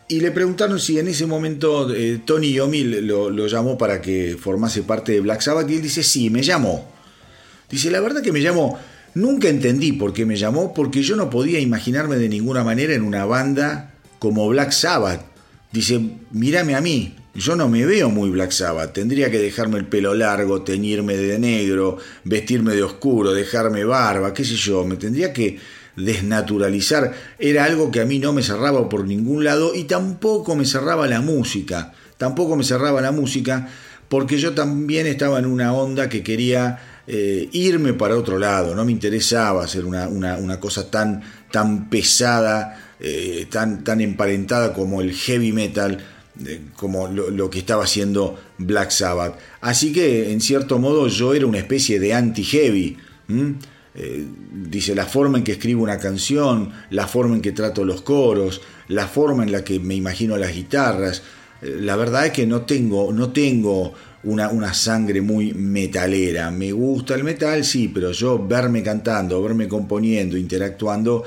y le preguntaron si en ese momento eh, Tony Yomi lo, lo, llamó para que formase parte de Black Sabbath, y él dice, sí, me llamó. Dice, la verdad que me llamó, nunca entendí por qué me llamó, porque yo no podía imaginarme de ninguna manera en una banda como Black Sabbath. Dice, mírame a mí, yo no me veo muy Black Sabbath, tendría que dejarme el pelo largo, teñirme de negro, vestirme de oscuro, dejarme barba, qué sé yo, me tendría que desnaturalizar. Era algo que a mí no me cerraba por ningún lado y tampoco me cerraba la música, tampoco me cerraba la música porque yo también estaba en una onda que quería eh, irme para otro lado, no me interesaba hacer una, una, una cosa tan, tan pesada, eh, tan, tan emparentada como el heavy metal como lo, que estaba haciendo Black Sabbath. Así que, en cierto modo, yo era una especie de anti-heavy. Eh, dice, la forma en que escribo una canción, la forma en que trato los coros, la forma en la que me imagino las guitarras. Eh, la verdad es que no tengo, no tengo una, una, sangre muy metalera. Me gusta el metal, sí, pero yo verme cantando, verme componiendo, interactuando,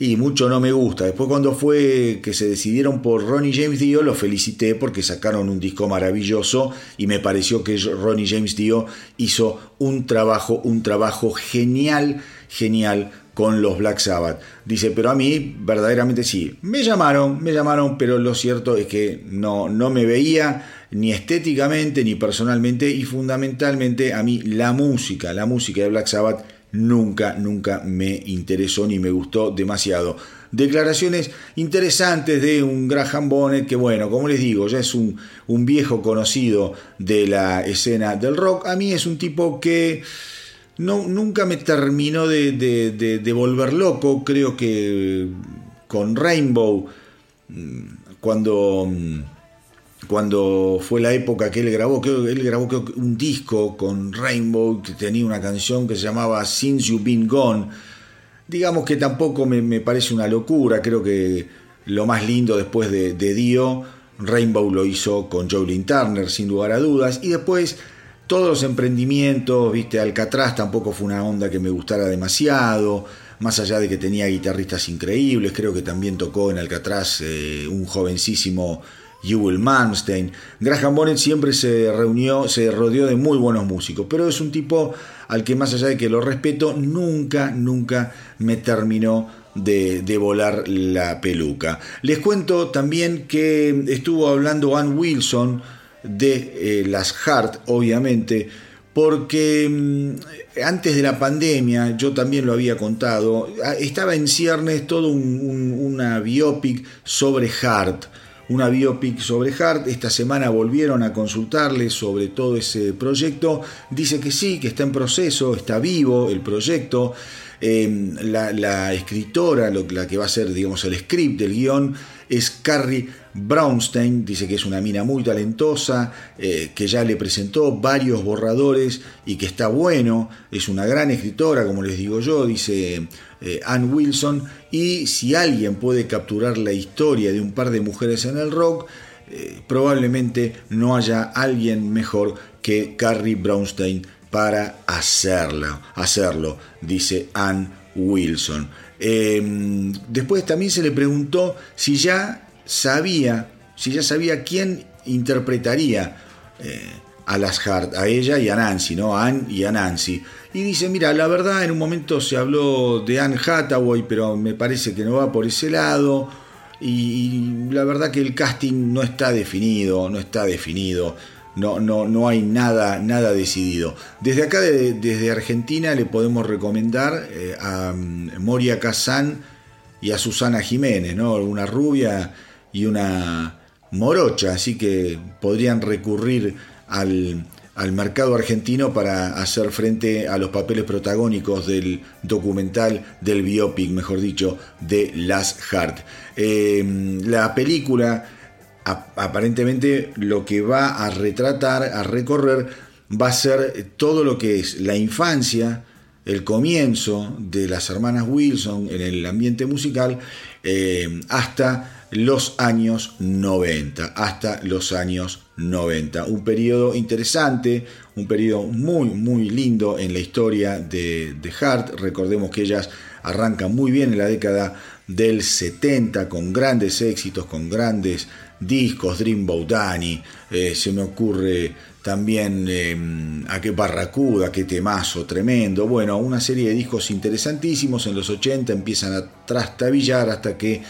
y mucho no me gusta. Después cuando fue que se decidieron por Ronnie James Dio, lo felicité porque sacaron un disco maravilloso y me pareció que Ronnie James Dio hizo un trabajo, un trabajo genial, genial con los Black Sabbath. Dice, pero a mí verdaderamente sí. Me llamaron, me llamaron, pero lo cierto es que no, no me veía ni estéticamente ni personalmente y fundamentalmente a mí la música, la música de Black Sabbath nunca, nunca me interesó ni me gustó demasiado. Declaraciones interesantes de un Graham Bonnet que, bueno, como les digo, ya es un, un viejo conocido de la escena del rock. A mí es un tipo que no, nunca me terminó de, de, volver loco. Creo que con Rainbow, cuando cuando fue la época que él grabó, que él grabó un disco con Rainbow que tenía una canción que se llamaba Since You've Been Gone. Digamos que tampoco me, me parece una locura, creo que lo más lindo después de, de Dio, Rainbow lo hizo con Jolene Turner, sin lugar a dudas, y después todos los emprendimientos, viste, Alcatraz tampoco fue una onda que me gustara demasiado, más allá de que tenía guitarristas increíbles, creo que también tocó en Alcatraz eh, un jovencísimo Jewel Manstein. Graham Bonnet siempre se reunió, se rodeó de muy buenos músicos, pero es un tipo al que más allá de que lo respeto, nunca, nunca me terminó de, volar la peluca. Les cuento también que estuvo hablando Ann Wilson de eh, las Hart, obviamente, porque mm, antes de la pandemia, yo también lo había contado, estaba en ciernes todo un, una biopic sobre Hart una biopic sobre Hart. Esta semana volvieron a consultarle sobre todo ese proyecto. Dice que sí, que está en proceso, está vivo el proyecto. La, la, escritora, lo, la que va a ser, digamos, el script del guion, es Carrie Brownstein, dice que es una mina muy talentosa, eh, que ya le presentó varios borradores y que está bueno, es una gran escritora, como les digo yo, dice eh, Ann Wilson, y si alguien puede capturar la historia de un par de mujeres en el rock, eh, probablemente no haya alguien mejor que Carrie Brownstein para hacerlo, hacerlo dice Ann Wilson. Eh, después también se le preguntó si ya sabía, si ya sabía quién interpretaría eh, a las Hart, a ella y a Nancy, ¿no? A y a Nancy. Y dice, mira, la verdad en un momento se habló de Anne Hathaway, pero me parece que no va por ese lado. Y, la verdad que el casting no está definido, no está definido. No, no, no hay nada, nada decidido. Desde acá, desde Argentina, le podemos recomendar eh, a mm, Moria Kazan y a Susana Jiménez, ¿no? Una rubia y una morocha, así que podrían recurrir al, mercado argentino para hacer frente a los papeles protagónicos del documental, del biopic, mejor dicho, de Las Hart. Eh, la película, aparentemente, lo que va a retratar, a recorrer, va a ser todo lo que es la infancia, el comienzo de las hermanas Wilson en el ambiente musical, eh, hasta los años 90, hasta los años 90. Un periodo interesante, un periodo muy, muy lindo en la historia de, de Hart. Recordemos que ellas arrancan muy bien en la década del 70 con grandes éxitos, con grandes discos, Dreamboat Danny, eh, se me ocurre también eh, a qué barracuda, qué temazo tremendo, bueno, una serie de discos interesantísimos, en los 80 empiezan a trastabillar hasta que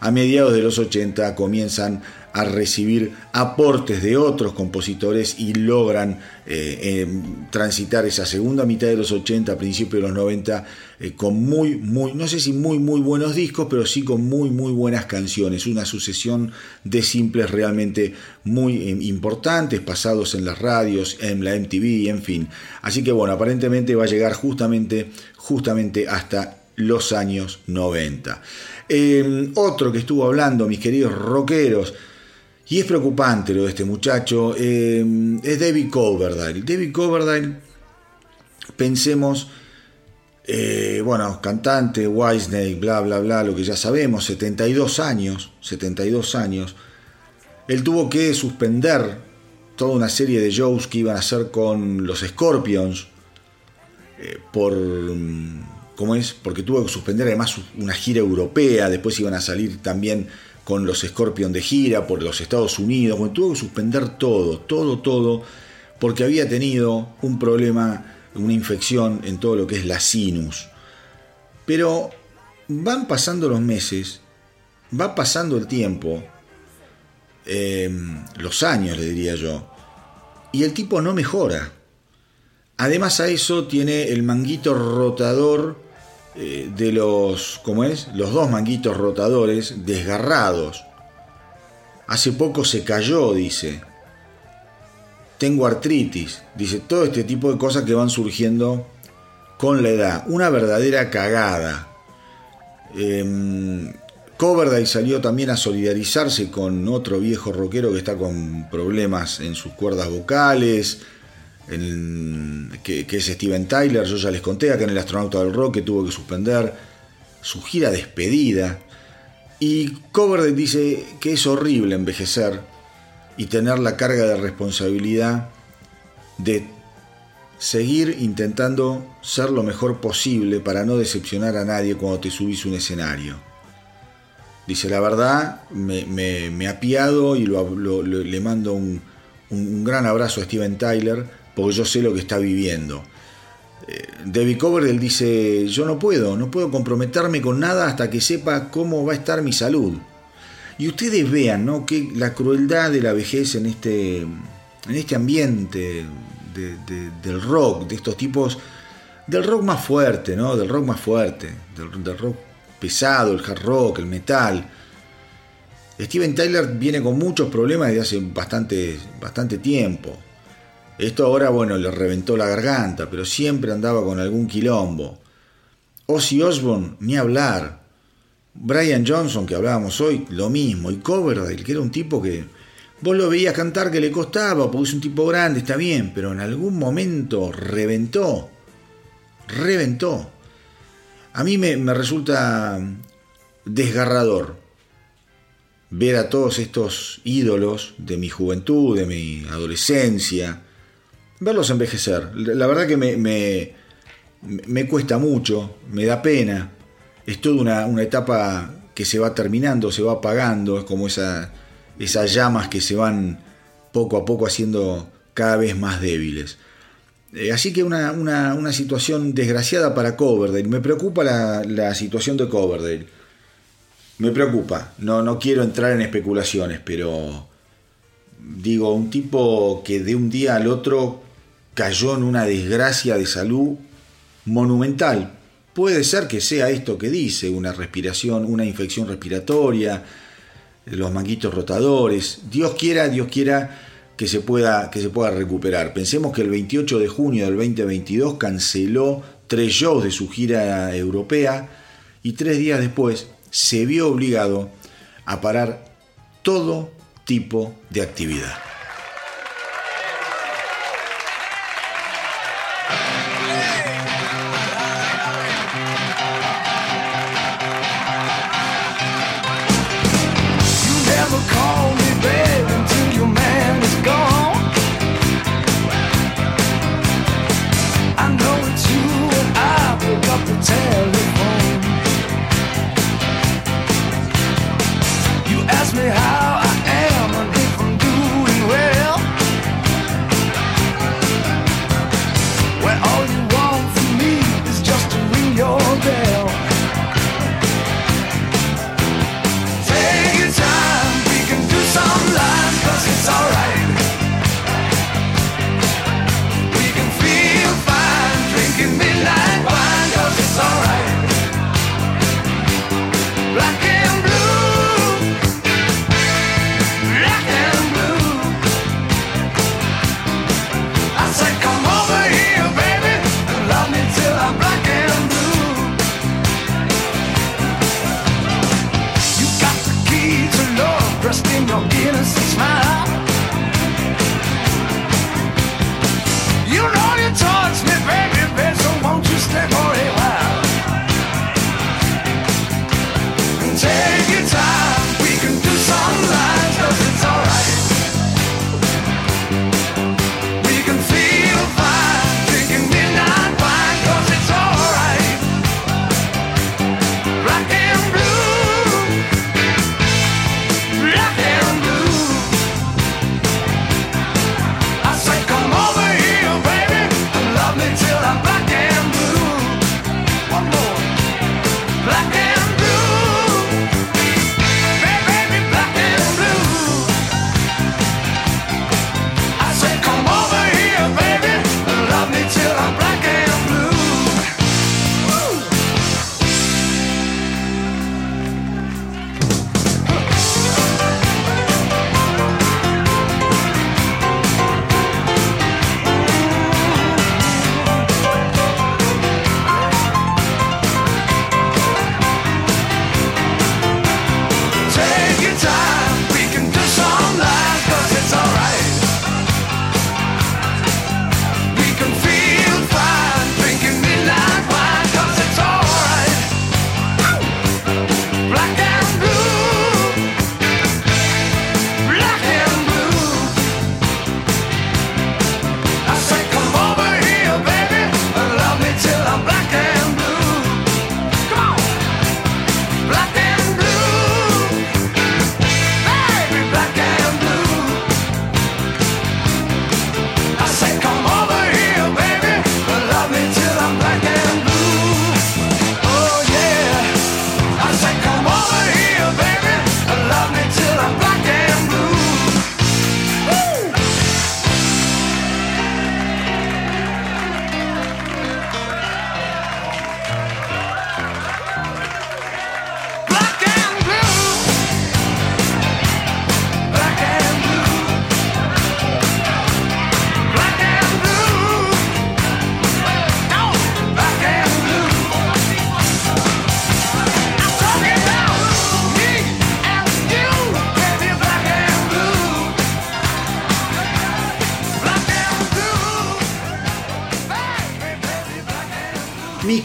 a mediados de los 80 comienzan a recibir aportes de otros compositores y logran eh, em, transitar esa segunda mitad de los 80, principios de los 90, eh, con muy, muy, no sé si muy, muy buenos discos, pero sí con muy, muy buenas canciones. Una sucesión de simples realmente muy em, importantes, pasados en las radios, en la MTV, en fin. Así que bueno, aparentemente va a llegar justamente, justamente hasta los años 90. Em, otro que estuvo hablando, mis queridos rockeros, y es preocupante lo de este muchacho, em, es David Coverdale. David Coverdale, pensemos, eh, bueno, cantante, Whitesnake, bla, bla, bla, lo que ya sabemos, 72 años, 72 años. Él tuvo que suspender toda una serie de shows que iban a hacer con los Scorpions eh, por ¿Cómo es? Porque tuvo que suspender además una gira europea, después iban a salir también con los Scorpion de gira por los Estados Unidos, tuvo que suspender todo, todo, todo, porque había tenido un problema, una infección en todo lo que es la sinus. Pero van pasando los meses, va pasando el tiempo, em, los años le diría yo, y el tipo no mejora. Además a eso tiene el manguito rotador eh, de los, ¿cómo es? Los dos manguitos rotadores desgarrados. Hace poco se cayó, dice. Tengo artritis, dice todo este tipo de cosas que van surgiendo con la edad. Una verdadera cagada. Eh, Coverdale salió también a solidarizarse con otro viejo rockero que está con problemas en sus cuerdas vocales que, es Steven Tyler, yo ya les conté acá en el astronauta del rock que tuvo que suspender su gira despedida. Y Coverdale dice que es horrible envejecer y tener la carga de responsabilidad de seguir intentando ser lo mejor posible para no decepcionar a nadie cuando te subís un escenario. Dice, la verdad, me, me, apiado y le mando un, un, gran abrazo a Steven Tyler porque yo sé lo que está viviendo. Eh, David Coverdale dice, yo no puedo, no puedo comprometerme con nada hasta que sepa cómo va a estar mi salud. Y ustedes vean, ¿no? Que la crueldad de la vejez en este, en este ambiente del rock, de estos tipos, del rock más fuerte, ¿no? Del rock más fuerte, del, rock pesado, el hard rock, el metal. Steven Tyler viene con muchos problemas desde hace bastante, bastante tiempo. Esto ahora, bueno, le reventó la garganta, pero siempre andaba con algún quilombo. Ozzy Osbourne, ni hablar. Brian Johnson, que hablábamos hoy, lo mismo. Y Coverdale, que era un tipo que vos lo veías cantar que le costaba, porque es un tipo grande, está bien, pero en algún momento reventó. Reventó. A mí me, me resulta desgarrador ver a todos estos ídolos de mi juventud, de mi adolescencia, verlos envejecer. La verdad que me, me, cuesta mucho, me da pena. Es toda una, una, etapa que se va terminando, se va apagando, es como esa, esas llamas que se van poco a poco haciendo cada vez más débiles. Eh, así que una, una, una, situación desgraciada para Coverdale. Me preocupa la, la, situación de Coverdale. Me preocupa. No, no quiero entrar en especulaciones, pero digo, un tipo que de un día al otro cayó en una desgracia de salud monumental. Puede ser que sea esto que dice, una respiración, una infección respiratoria, los manguitos rotadores. Dios quiera, Dios quiera que se pueda, que se pueda recuperar. Pensemos que el 28 de junio del 2022 canceló tres shows de su gira europea y tres días después se vio obligado a parar todo tipo de actividad.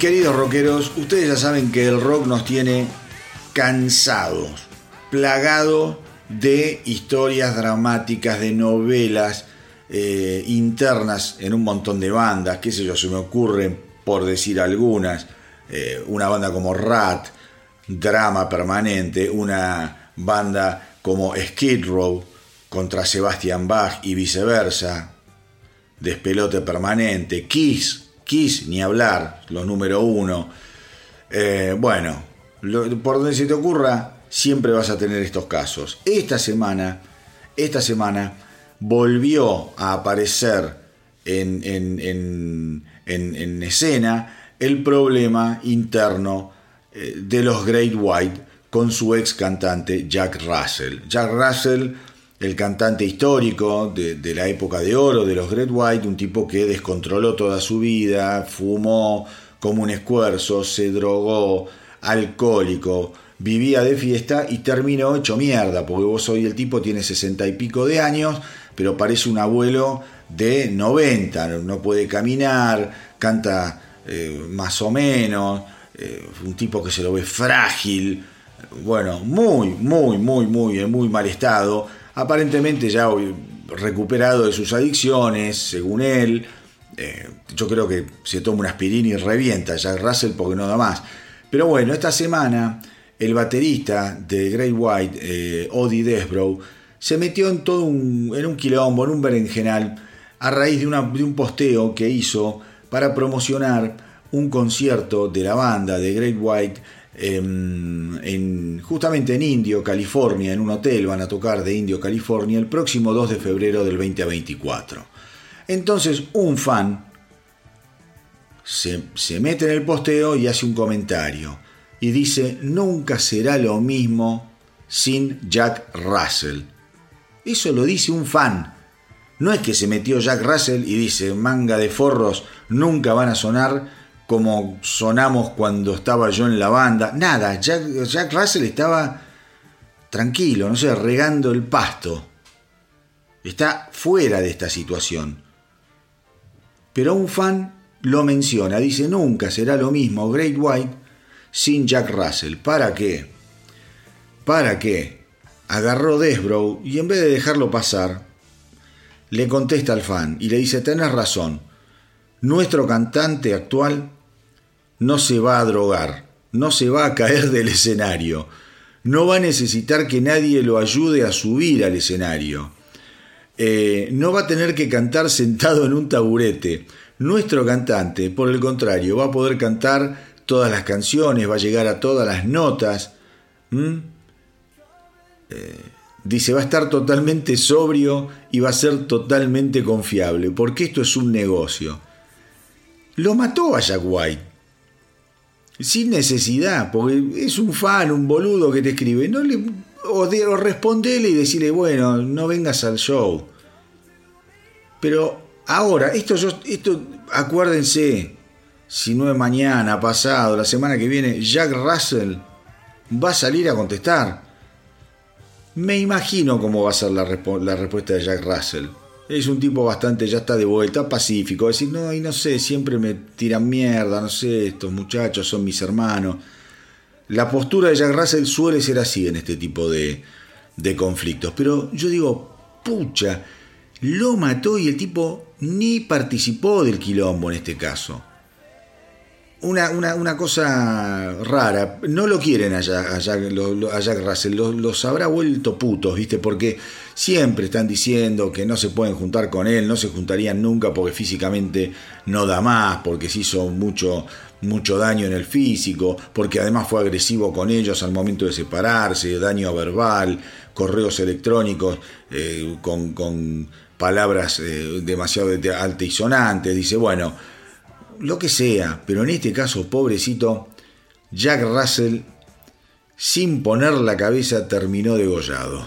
Queridos rockeros, ustedes ya saben que el rock nos tiene cansados, plagados de historias dramáticas, de novelas eh, internas en un montón de bandas, qué sé yo, se me ocurren por decir algunas, eh, una banda como Rat, drama permanente, una banda como Skid Row contra Sebastian Bach y viceversa, despelote permanente. Kiss, Kiss, ni hablar, los número uno. Eh, bueno, por donde se te ocurra, siempre vas a tener estos casos. Esta semana, esta semana volvió a aparecer en, en, en, escena el problema interno eh, de los Great White con su ex cantante Jack Russell. Jack Russell, el cantante histórico de, la época de oro de los Great White, un tipo que descontroló toda su vida, fumó como un esfuerzo, se drogó, alcohólico, vivía de fiesta y terminó hecho mierda, porque vos hoy el tipo tiene sesenta y pico de años, pero parece un abuelo de 90, no puede caminar, canta eh, más o menos, eh, un tipo que se lo ve frágil, bueno, muy, muy, muy, muy, en muy mal estado, aparentemente ya recuperado de sus adicciones, según él, eh, yo creo que se toma una aspirina y revienta Jack Russell porque no da más. Pero bueno, esta semana el baterista de Great White, eh, Odie Desbrow, se metió en todo un, en un quilombo, en un berenjenal, a raíz de, de un posteo que hizo para promocionar un concierto de la banda de Great White en, justamente en Indio, California, en un hotel, van a tocar de Indio, California, el próximo 2 de febrero del 2024. Entonces un fan se, se mete en el posteo y hace un comentario y dice, nunca será lo mismo sin Jack Russell. Eso lo dice un fan. No es que se metió Jack Russell y dice, manga de forros, nunca van a sonar como sonamos cuando estaba yo en la banda. Nada, Jack, Russell estaba tranquilo, no sé, regando el pasto. Está fuera de esta situación. Pero un fan lo menciona, dice, nunca será lo mismo Great White sin Jack Russell. ¿Para qué? ¿Para qué? Agarró Desbrow y en vez de dejarlo pasar, le contesta al fan y le dice, tenés razón, nuestro cantante actual no se va a drogar, no se va a caer del escenario, no va a necesitar que nadie lo ayude a subir al escenario, eh, no va a tener que cantar sentado en un taburete. Nuestro cantante, por el contrario, va a poder cantar todas las canciones, va a llegar a todas las notas. Eh, dice, va a estar totalmente sobrio y va a ser totalmente confiable, porque esto es un negocio. Lo mató a Jack White. Sin necesidad, porque es un fan, un boludo que te escribe. No le, o, de, respondele y decirle, bueno, no vengas al show. Pero ahora, esto, esto acuérdense, si no es mañana, pasado, la semana que viene, Jack Russell va a salir a contestar. Me imagino cómo va a ser la, respuesta de Jack Russell. Es un tipo bastante, ya está de vuelta, pacífico. Decir, no, y no sé, siempre me tiran mierda, no sé, estos muchachos son mis hermanos. La postura de Jack Russell suele ser así en este tipo de, de conflictos. Pero yo digo, pucha, lo mató y el tipo ni participó del quilombo en este caso una, una, cosa rara. No lo quieren a Jack, a Russell, los, habrá vuelto putos, ¿viste? Porque siempre están diciendo que no se pueden juntar con él, no se juntarían nunca porque físicamente no da más, porque se hizo mucho, mucho daño en el físico, porque además fue agresivo con ellos al momento de separarse, daño verbal, correos electrónicos eh, con, con, palabras eh, demasiado altisonantes. Dice, bueno lo que sea, pero en este caso, pobrecito, Jack Russell, sin poner la cabeza, terminó degollado.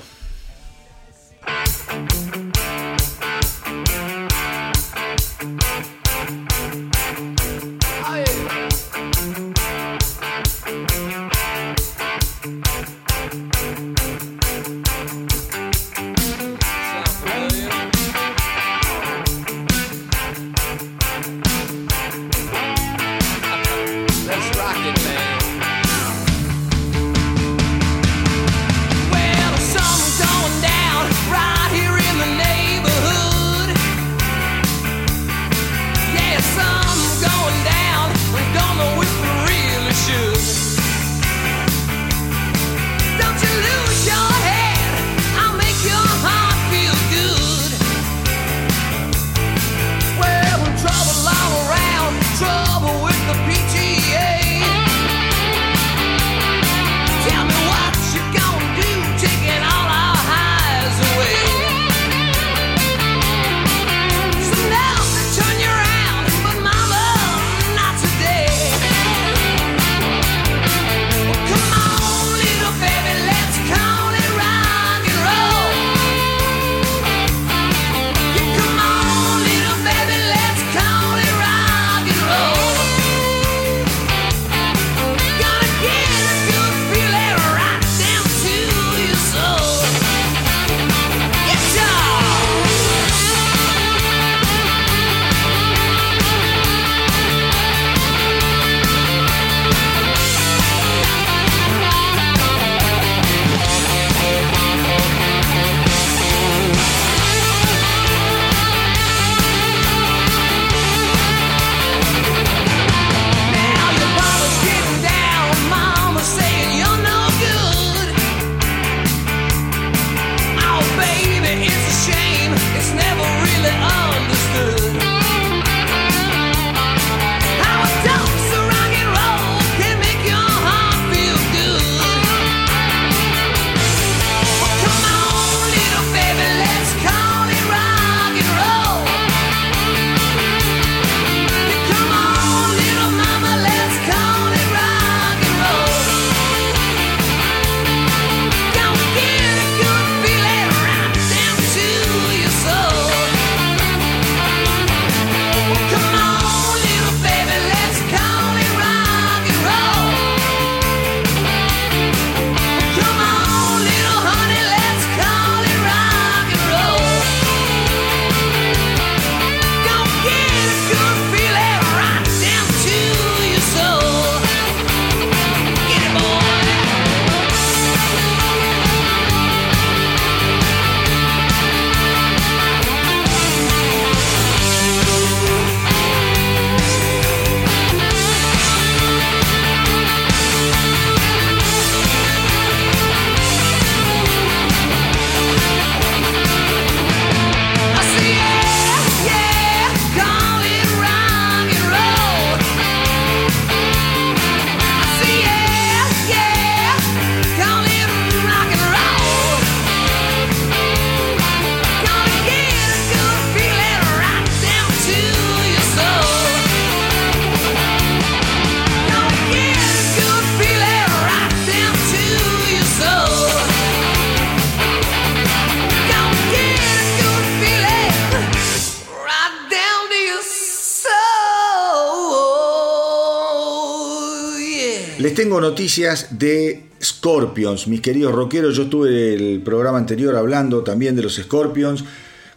De Scorpions, mis queridos rockeros. Yo estuve el programa anterior hablando también de los Scorpions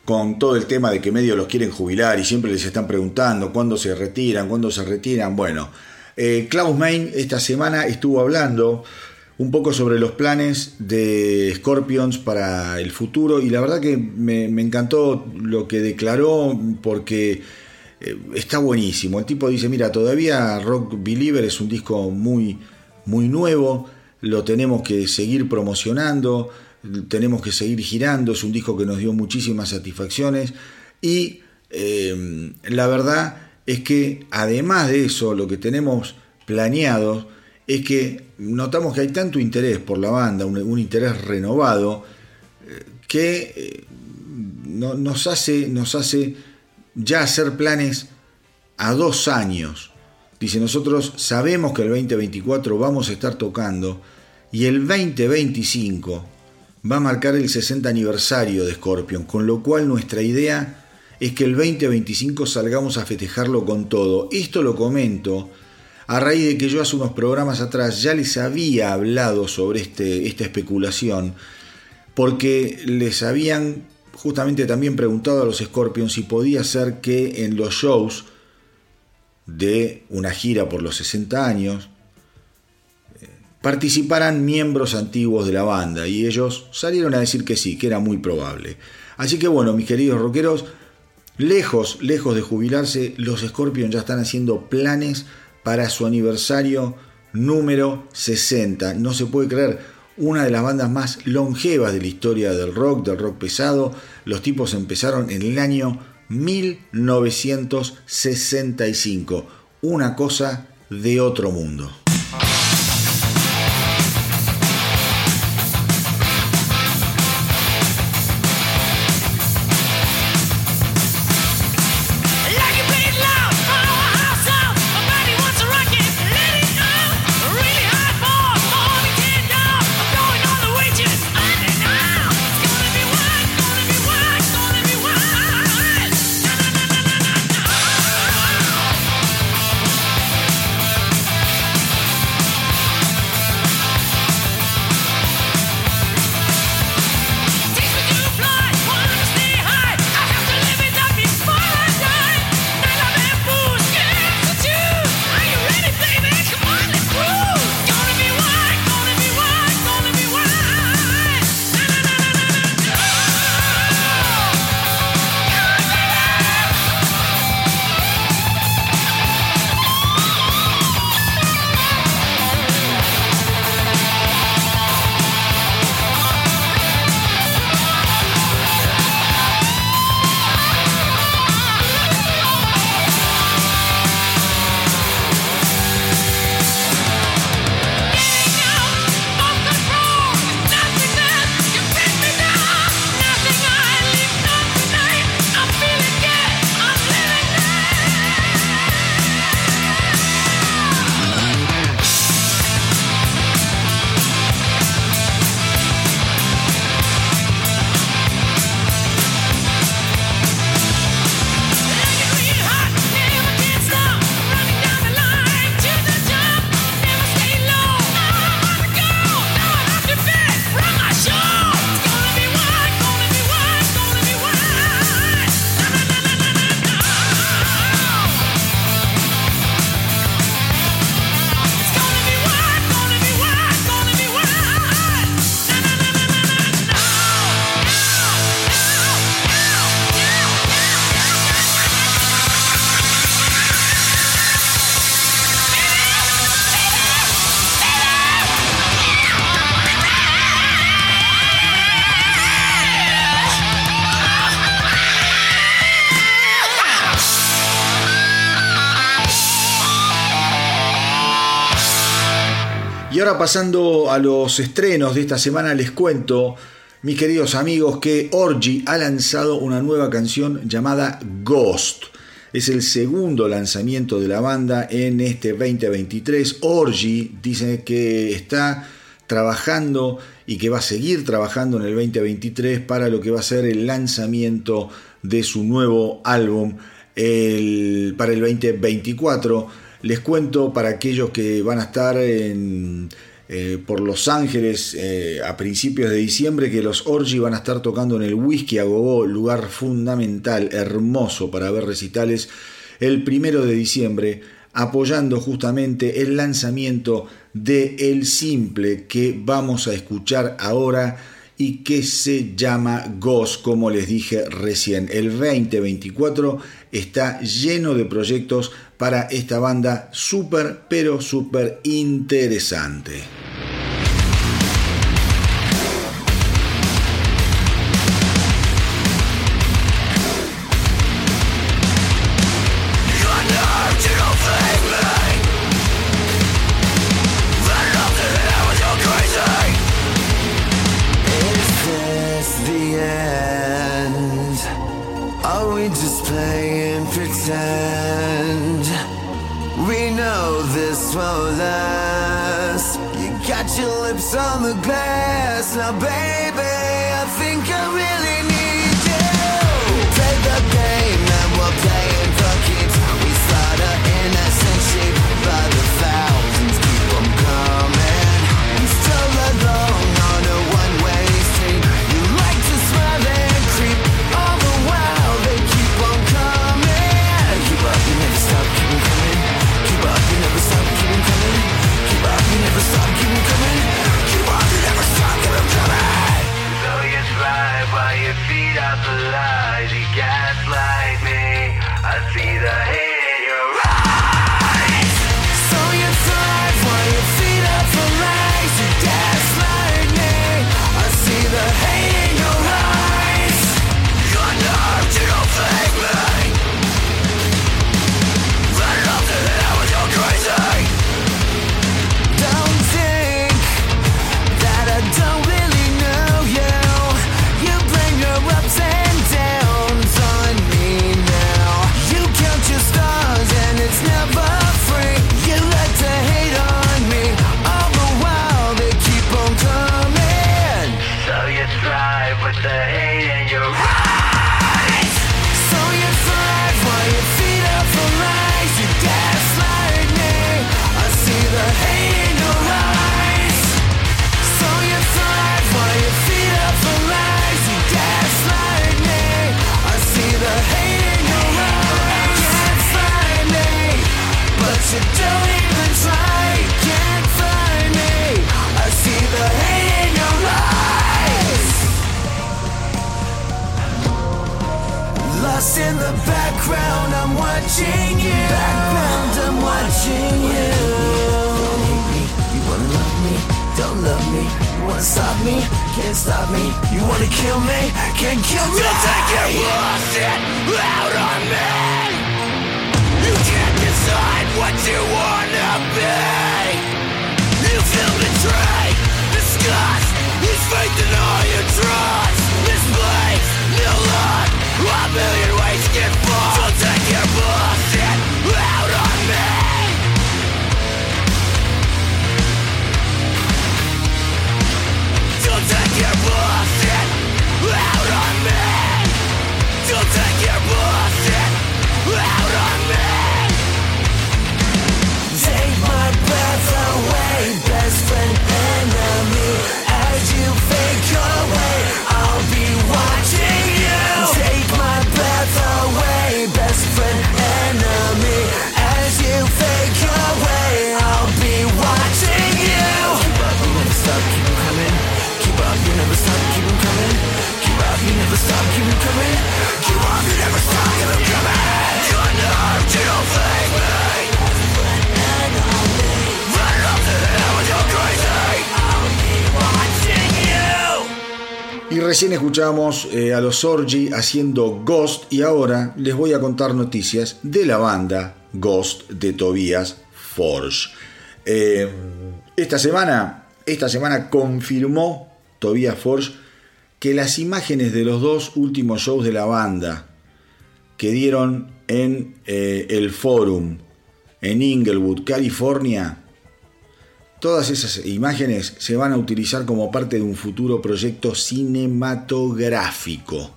con todo el tema de que medio los quieren jubilar y siempre les están preguntando cuándo se retiran, cuándo se retiran. Bueno, eh, Klaus Main esta semana estuvo hablando un poco sobre los planes de Scorpions para el futuro y la verdad que me, encantó lo que declaró porque eh, está buenísimo. El tipo dice, mira, todavía Rock Believer es un disco muy, muy nuevo, lo tenemos que seguir promocionando, tenemos que seguir girando, es un disco que nos dio muchísimas satisfacciones y eh, la verdad es que además de eso, lo que tenemos planeado es que notamos que hay tanto interés por la banda, un, interés renovado, eh, que eh, nos, hace, nos hace ya hacer planes a dos años. Dice, nosotros sabemos que el 2024 vamos a estar tocando y el 2025 va a marcar el 60 aniversario de Scorpion, con lo cual nuestra idea es que el 2025 salgamos a festejarlo con todo. Esto lo comento a raíz de que yo hace unos programas atrás ya les había hablado sobre este, esta especulación, porque les habían justamente también preguntado a los Scorpions si podía ser que en los shows de una gira por los 60 años eh, participaran miembros antiguos de la banda y ellos salieron a decir que sí, que era muy probable. Así que bueno, mis queridos rockeros, lejos, lejos de jubilarse, los Scorpions ya están haciendo planes para su aniversario número 60. No se puede creer, una de las bandas más longevas de la historia del rock, del rock pesado. Los tipos empezaron en el año 1965. Una cosa de otro mundo. Pasando a los estrenos de esta semana, les cuento, mis queridos amigos, que Orgy ha lanzado una nueva canción llamada Ghost. Es el segundo lanzamiento de la banda en este 2023. Orgy dice que está trabajando y que va a seguir trabajando en el 2023 para lo que va a ser el lanzamiento de su nuevo álbum para el 2024 Les cuento para aquellos que van a estar en, eh, por Los Ángeles eh, a principios de diciembre que los Orgy van a estar tocando en el Whisky a Gogó, lugar fundamental, hermoso para ver recitales, el primero de diciembre, apoyando justamente el lanzamiento de El Simple que vamos a escuchar ahora y que se llama Ghost, como les dije recién. El 2024 está lleno de proyectos para esta banda súper, pero súper interesante. On the glass. Now, baby, in the background, I'm watching you. Background, I'm watching you. You wanna love me, don't love me. You wanna stop me, can't stop me. You wanna kill me, can't kill me. Don't take your bullshit out on me. You can't decide what you wanna be. You feel betrayed, disgust, lose faith in all your trust. A million ways to get fucked. Take your bullshit out on me. Take your bullshit recién escuchamos eh, a los Orgy haciendo Ghost y ahora les voy a contar noticias de la banda Ghost de Tobias Forge. Eh, esta semana, esta semana confirmó Tobias Forge que las imágenes de los dos últimos shows de la banda que dieron en eh, el Forum en Inglewood, California, Todas esas imágenes se van a utilizar como parte de un futuro proyecto cinematográfico.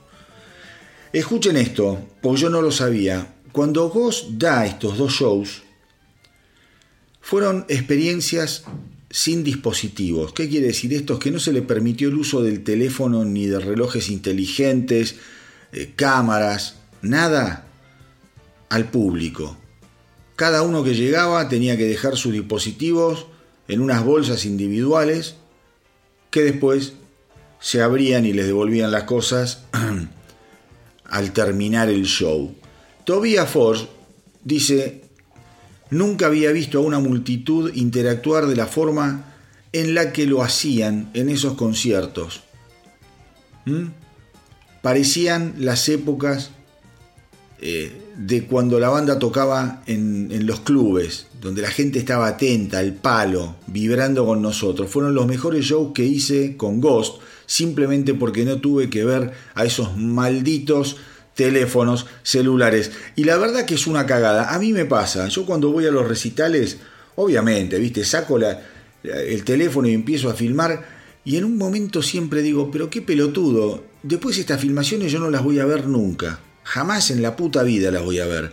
Escuchen esto, porque yo no lo sabía. Cuando Ghost da estos dos shows, fueron experiencias sin dispositivos. ¿Qué quiere decir esto? Es que no se le permitió el uso del teléfono ni de relojes inteligentes, eh, cámaras, nada al público. Cada uno que llegaba tenía que dejar sus dispositivos en unas bolsas individuales que después se abrían y les devolvían las cosas al terminar el show. Tobias Force dice, nunca había visto a una multitud interactuar de la forma en la que lo hacían en esos conciertos. ¿Mm? Parecían las épocas eh, de cuando la banda tocaba en, los clubes, donde la gente estaba atenta, al palo, vibrando con nosotros. Fueron los mejores shows que hice con Ghost, simplemente porque no tuve que ver a esos malditos teléfonos celulares. Y la verdad que es una cagada. A mí me pasa, yo cuando voy a los recitales, obviamente, viste, saco el teléfono y empiezo a filmar. Y en un momento siempre digo, pero qué pelotudo, después estas filmaciones yo no las voy a ver nunca. Jamás en la puta vida las voy a ver.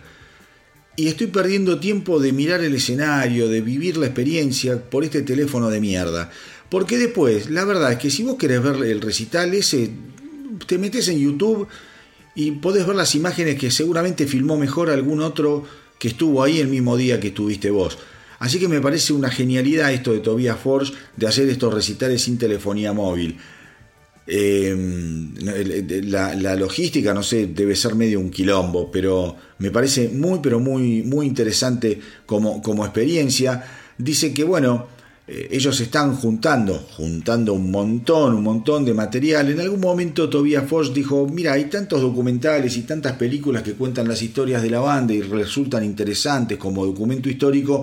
Y estoy perdiendo tiempo de mirar el escenario, de vivir la experiencia por este teléfono de mierda. Porque después, la verdad es que si vos querés ver el recital ese, te metes en YouTube y podés ver las imágenes que seguramente filmó mejor algún otro que estuvo ahí el mismo día que estuviste vos. Así que me parece una genialidad esto de Tobias Forge de hacer estos recitales sin telefonía móvil. Eh, la, logística, no sé, debe ser medio un quilombo, pero me parece muy, pero muy, muy interesante como, como experiencia. Dice que, bueno, eh, ellos están juntando, juntando un montón, un montón de material. En algún momento Tobias Fox dijo, mira, hay tantos documentales y tantas películas que cuentan las historias de la banda y resultan interesantes como documento histórico,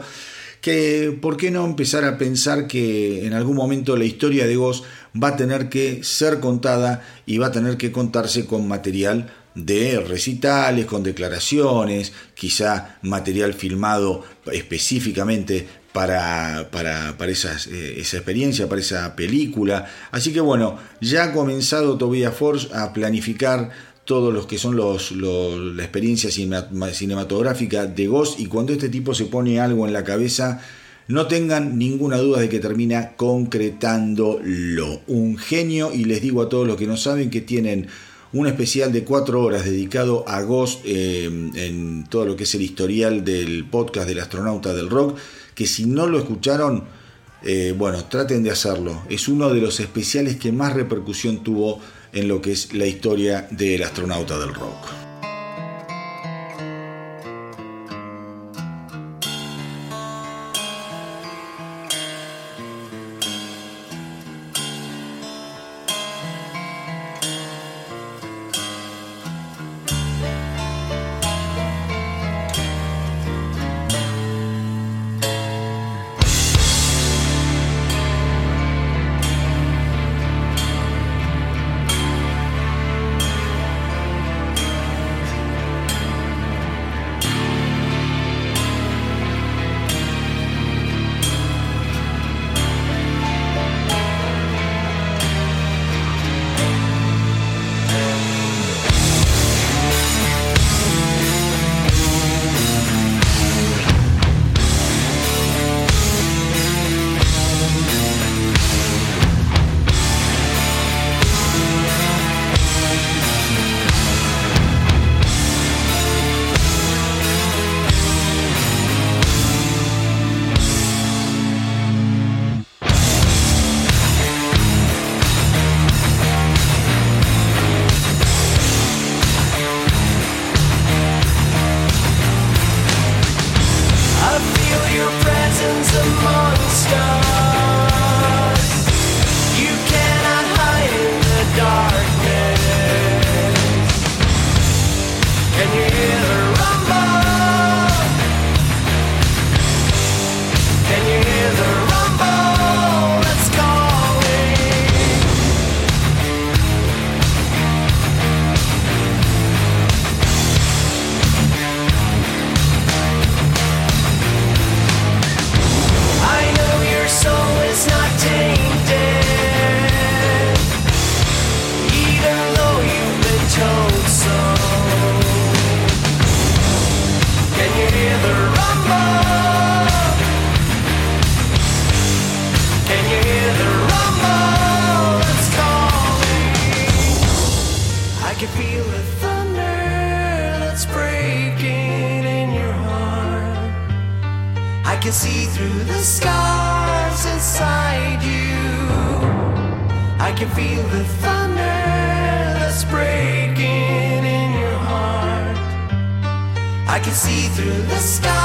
que por qué no empezar a pensar que en algún momento la historia de Ghost va a tener que ser contada y va a tener que contarse con material de recitales, con declaraciones, quizá material filmado específicamente para, para, para eh, esa experiencia, para esa película. Así que bueno, ya ha comenzado Tobias Force a planificar todos los que son los, los, la experiencia cinematográfica de Ghost y cuando este tipo se pone algo en la cabeza, no tengan ninguna duda de que termina concretándolo. Un genio y les digo a todos los que no saben que tienen un especial de cuatro horas dedicado a Ghost eh, en todo lo que es el historial del podcast del astronauta del rock, que si no lo escucharon, eh, bueno, traten de hacerlo. Es uno de los especiales que más repercusión tuvo en lo que es la historia del astronauta del rock. Can feel the thunder that's breaking in your heart. I can see through the scars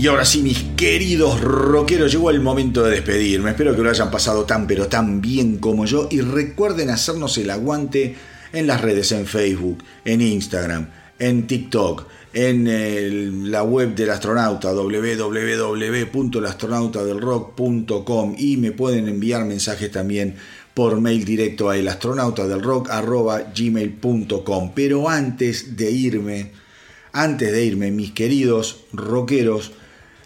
Y ahora sí, mis queridos rockeros, llegó el momento de despedirme. Espero que lo hayan pasado tan pero tan bien como yo. Y recuerden hacernos el aguante en las redes, en Facebook, en Instagram, en TikTok, en la web del astronauta, www.elastronautadelrock.com. Y me pueden enviar mensajes también por mail directo a elastronautadelrock.gmail.com. Pero antes de irme, antes de irme, mis queridos rockeros,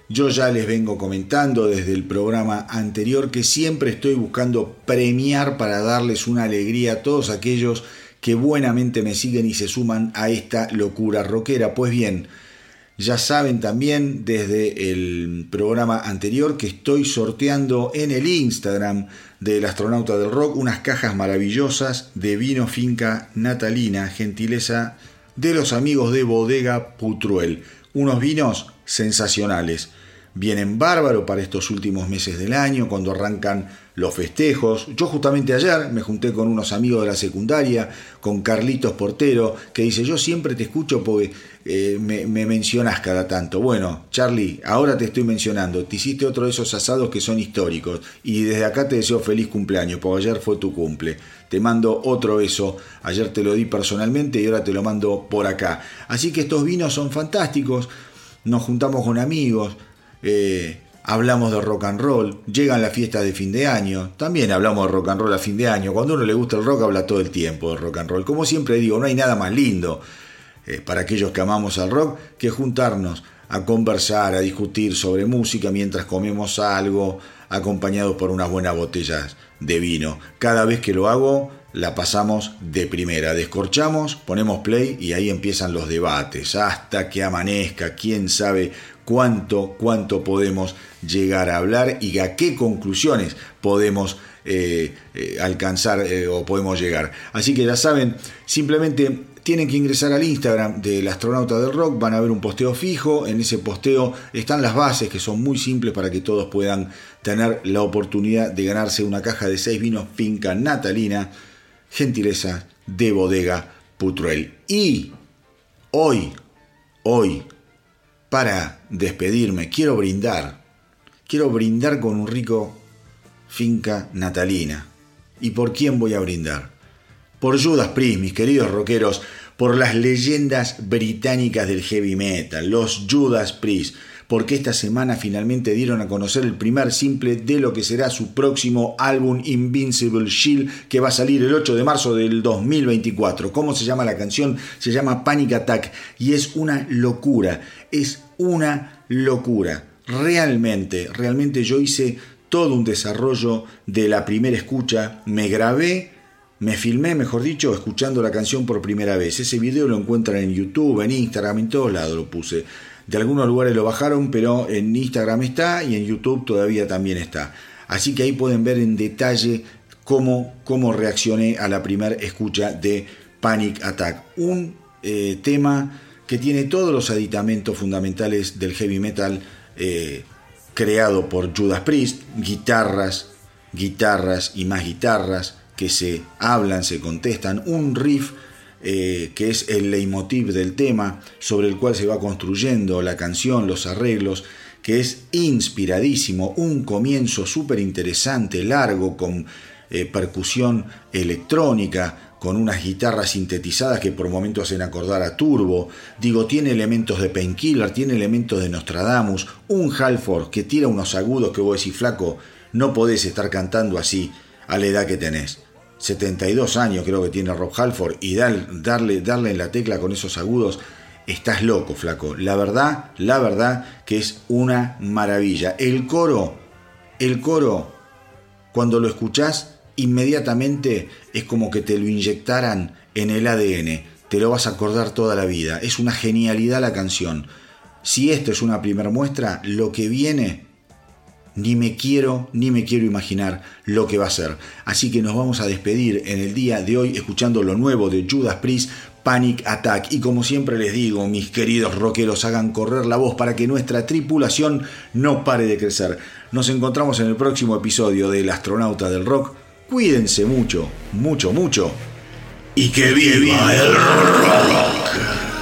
yo ya les vengo comentando desde el programa anterior que siempre estoy buscando premiar para darles una alegría a todos aquellos que buenamente me siguen y se suman a esta locura rockera. Pues bien, ya saben también desde el programa anterior que estoy sorteando en el Instagram del astronauta del rock unas cajas maravillosas de vino finca natalina, gentileza de los amigos de Bodega Putruel. Unos vinos sensacionales. Vienen bárbaro para estos últimos meses del año, cuando arrancan los festejos. Yo justamente ayer me junté con unos amigos de la secundaria, con Carlitos Portero, que dice, yo siempre te escucho porque eh, me, me mencionás cada tanto. Bueno, Charlie, ahora te estoy mencionando, te hiciste otro de esos asados que son históricos. Y desde acá te deseo feliz cumpleaños, porque ayer fue tu cumple. Te mando otro beso, ayer te lo di personalmente y ahora te lo mando por acá. Así que estos vinos son fantásticos, nos juntamos con amigos, eh, hablamos de rock and roll, llegan las fiestas de fin de año, también hablamos de rock and roll a fin de año, cuando uno le gusta el rock habla todo el tiempo de rock and roll. Como siempre digo, no hay nada más lindo eh, para aquellos que amamos al rock que juntarnos a conversar, a discutir sobre música mientras comemos algo, acompañados por unas buenas botellas de vino. Cada vez que lo hago, la pasamos de primera. Descorchamos, ponemos play y ahí empiezan los debates. Hasta que amanezca, quién sabe cuánto, cuánto podemos llegar a hablar y a qué conclusiones podemos eh, eh, alcanzar eh, o podemos llegar. Así que ya saben, simplemente tienen que ingresar al Instagram del astronauta del rock, van a ver un posteo fijo, en ese posteo están las bases que son muy simples para que todos puedan tener la oportunidad de ganarse una caja de seis vinos finca natalina, gentileza de bodega Putruel. Y hoy, hoy, para despedirme, quiero brindar, quiero brindar con un rico finca natalina. ¿Y por quién voy a brindar? por Judas Priest, mis queridos rockeros, por las leyendas británicas del heavy metal, los Judas Priest, porque esta semana finalmente dieron a conocer el primer simple de lo que será su próximo álbum Invincible Shield que va a salir el 8 de marzo del 2024. ¿Cómo se llama la canción? Se llama Panic Attack y es una locura, es una locura. Realmente, realmente yo hice todo un desarrollo de la primera escucha, me grabé me filmé, mejor dicho, escuchando la canción por primera vez. Ese video lo encuentran en YouTube, en Instagram, en todos lados lo puse. De algunos lugares lo bajaron, pero en Instagram está y en YouTube todavía también está. Así que ahí pueden ver en detalle cómo, cómo reaccioné a la primera escucha de Panic Attack. Un eh, tema que tiene todos los aditamentos fundamentales del heavy metal eh, creado por Judas Priest, guitarras, guitarras y más guitarras, que se hablan, se contestan, un riff eh, que es el leitmotiv del tema sobre el cual se va construyendo la canción, los arreglos, que es inspiradísimo, un comienzo súper interesante, largo, con eh, percusión electrónica, con unas guitarras sintetizadas que por momentos hacen acordar a Turbo. Digo, tiene elementos de Painkiller, tiene elementos de Nostradamus, un Halford que tira unos agudos que vos decís, flaco, no podés estar cantando así a la edad que tenés. 72 años creo que tiene Rob Halford y darle, darle en la tecla con esos agudos, estás loco, flaco. La verdad, la verdad que es una maravilla. El coro, el coro, cuando lo escuchás, inmediatamente es como que te lo inyectaran en el ADN. Te lo vas a acordar toda la vida. Es una genialidad la canción. Si esto es una primera muestra, lo que viene ni me quiero, ni me quiero imaginar lo que va a ser. Así que nos vamos a despedir en el día de hoy escuchando lo nuevo de Judas Priest, Panic Attack. Y como siempre les digo, mis queridos rockeros, hagan correr la voz para que nuestra tripulación no pare de crecer. Nos encontramos en el próximo episodio del Astronauta del Rock. Cuídense mucho, mucho, mucho. Y que viva el rock.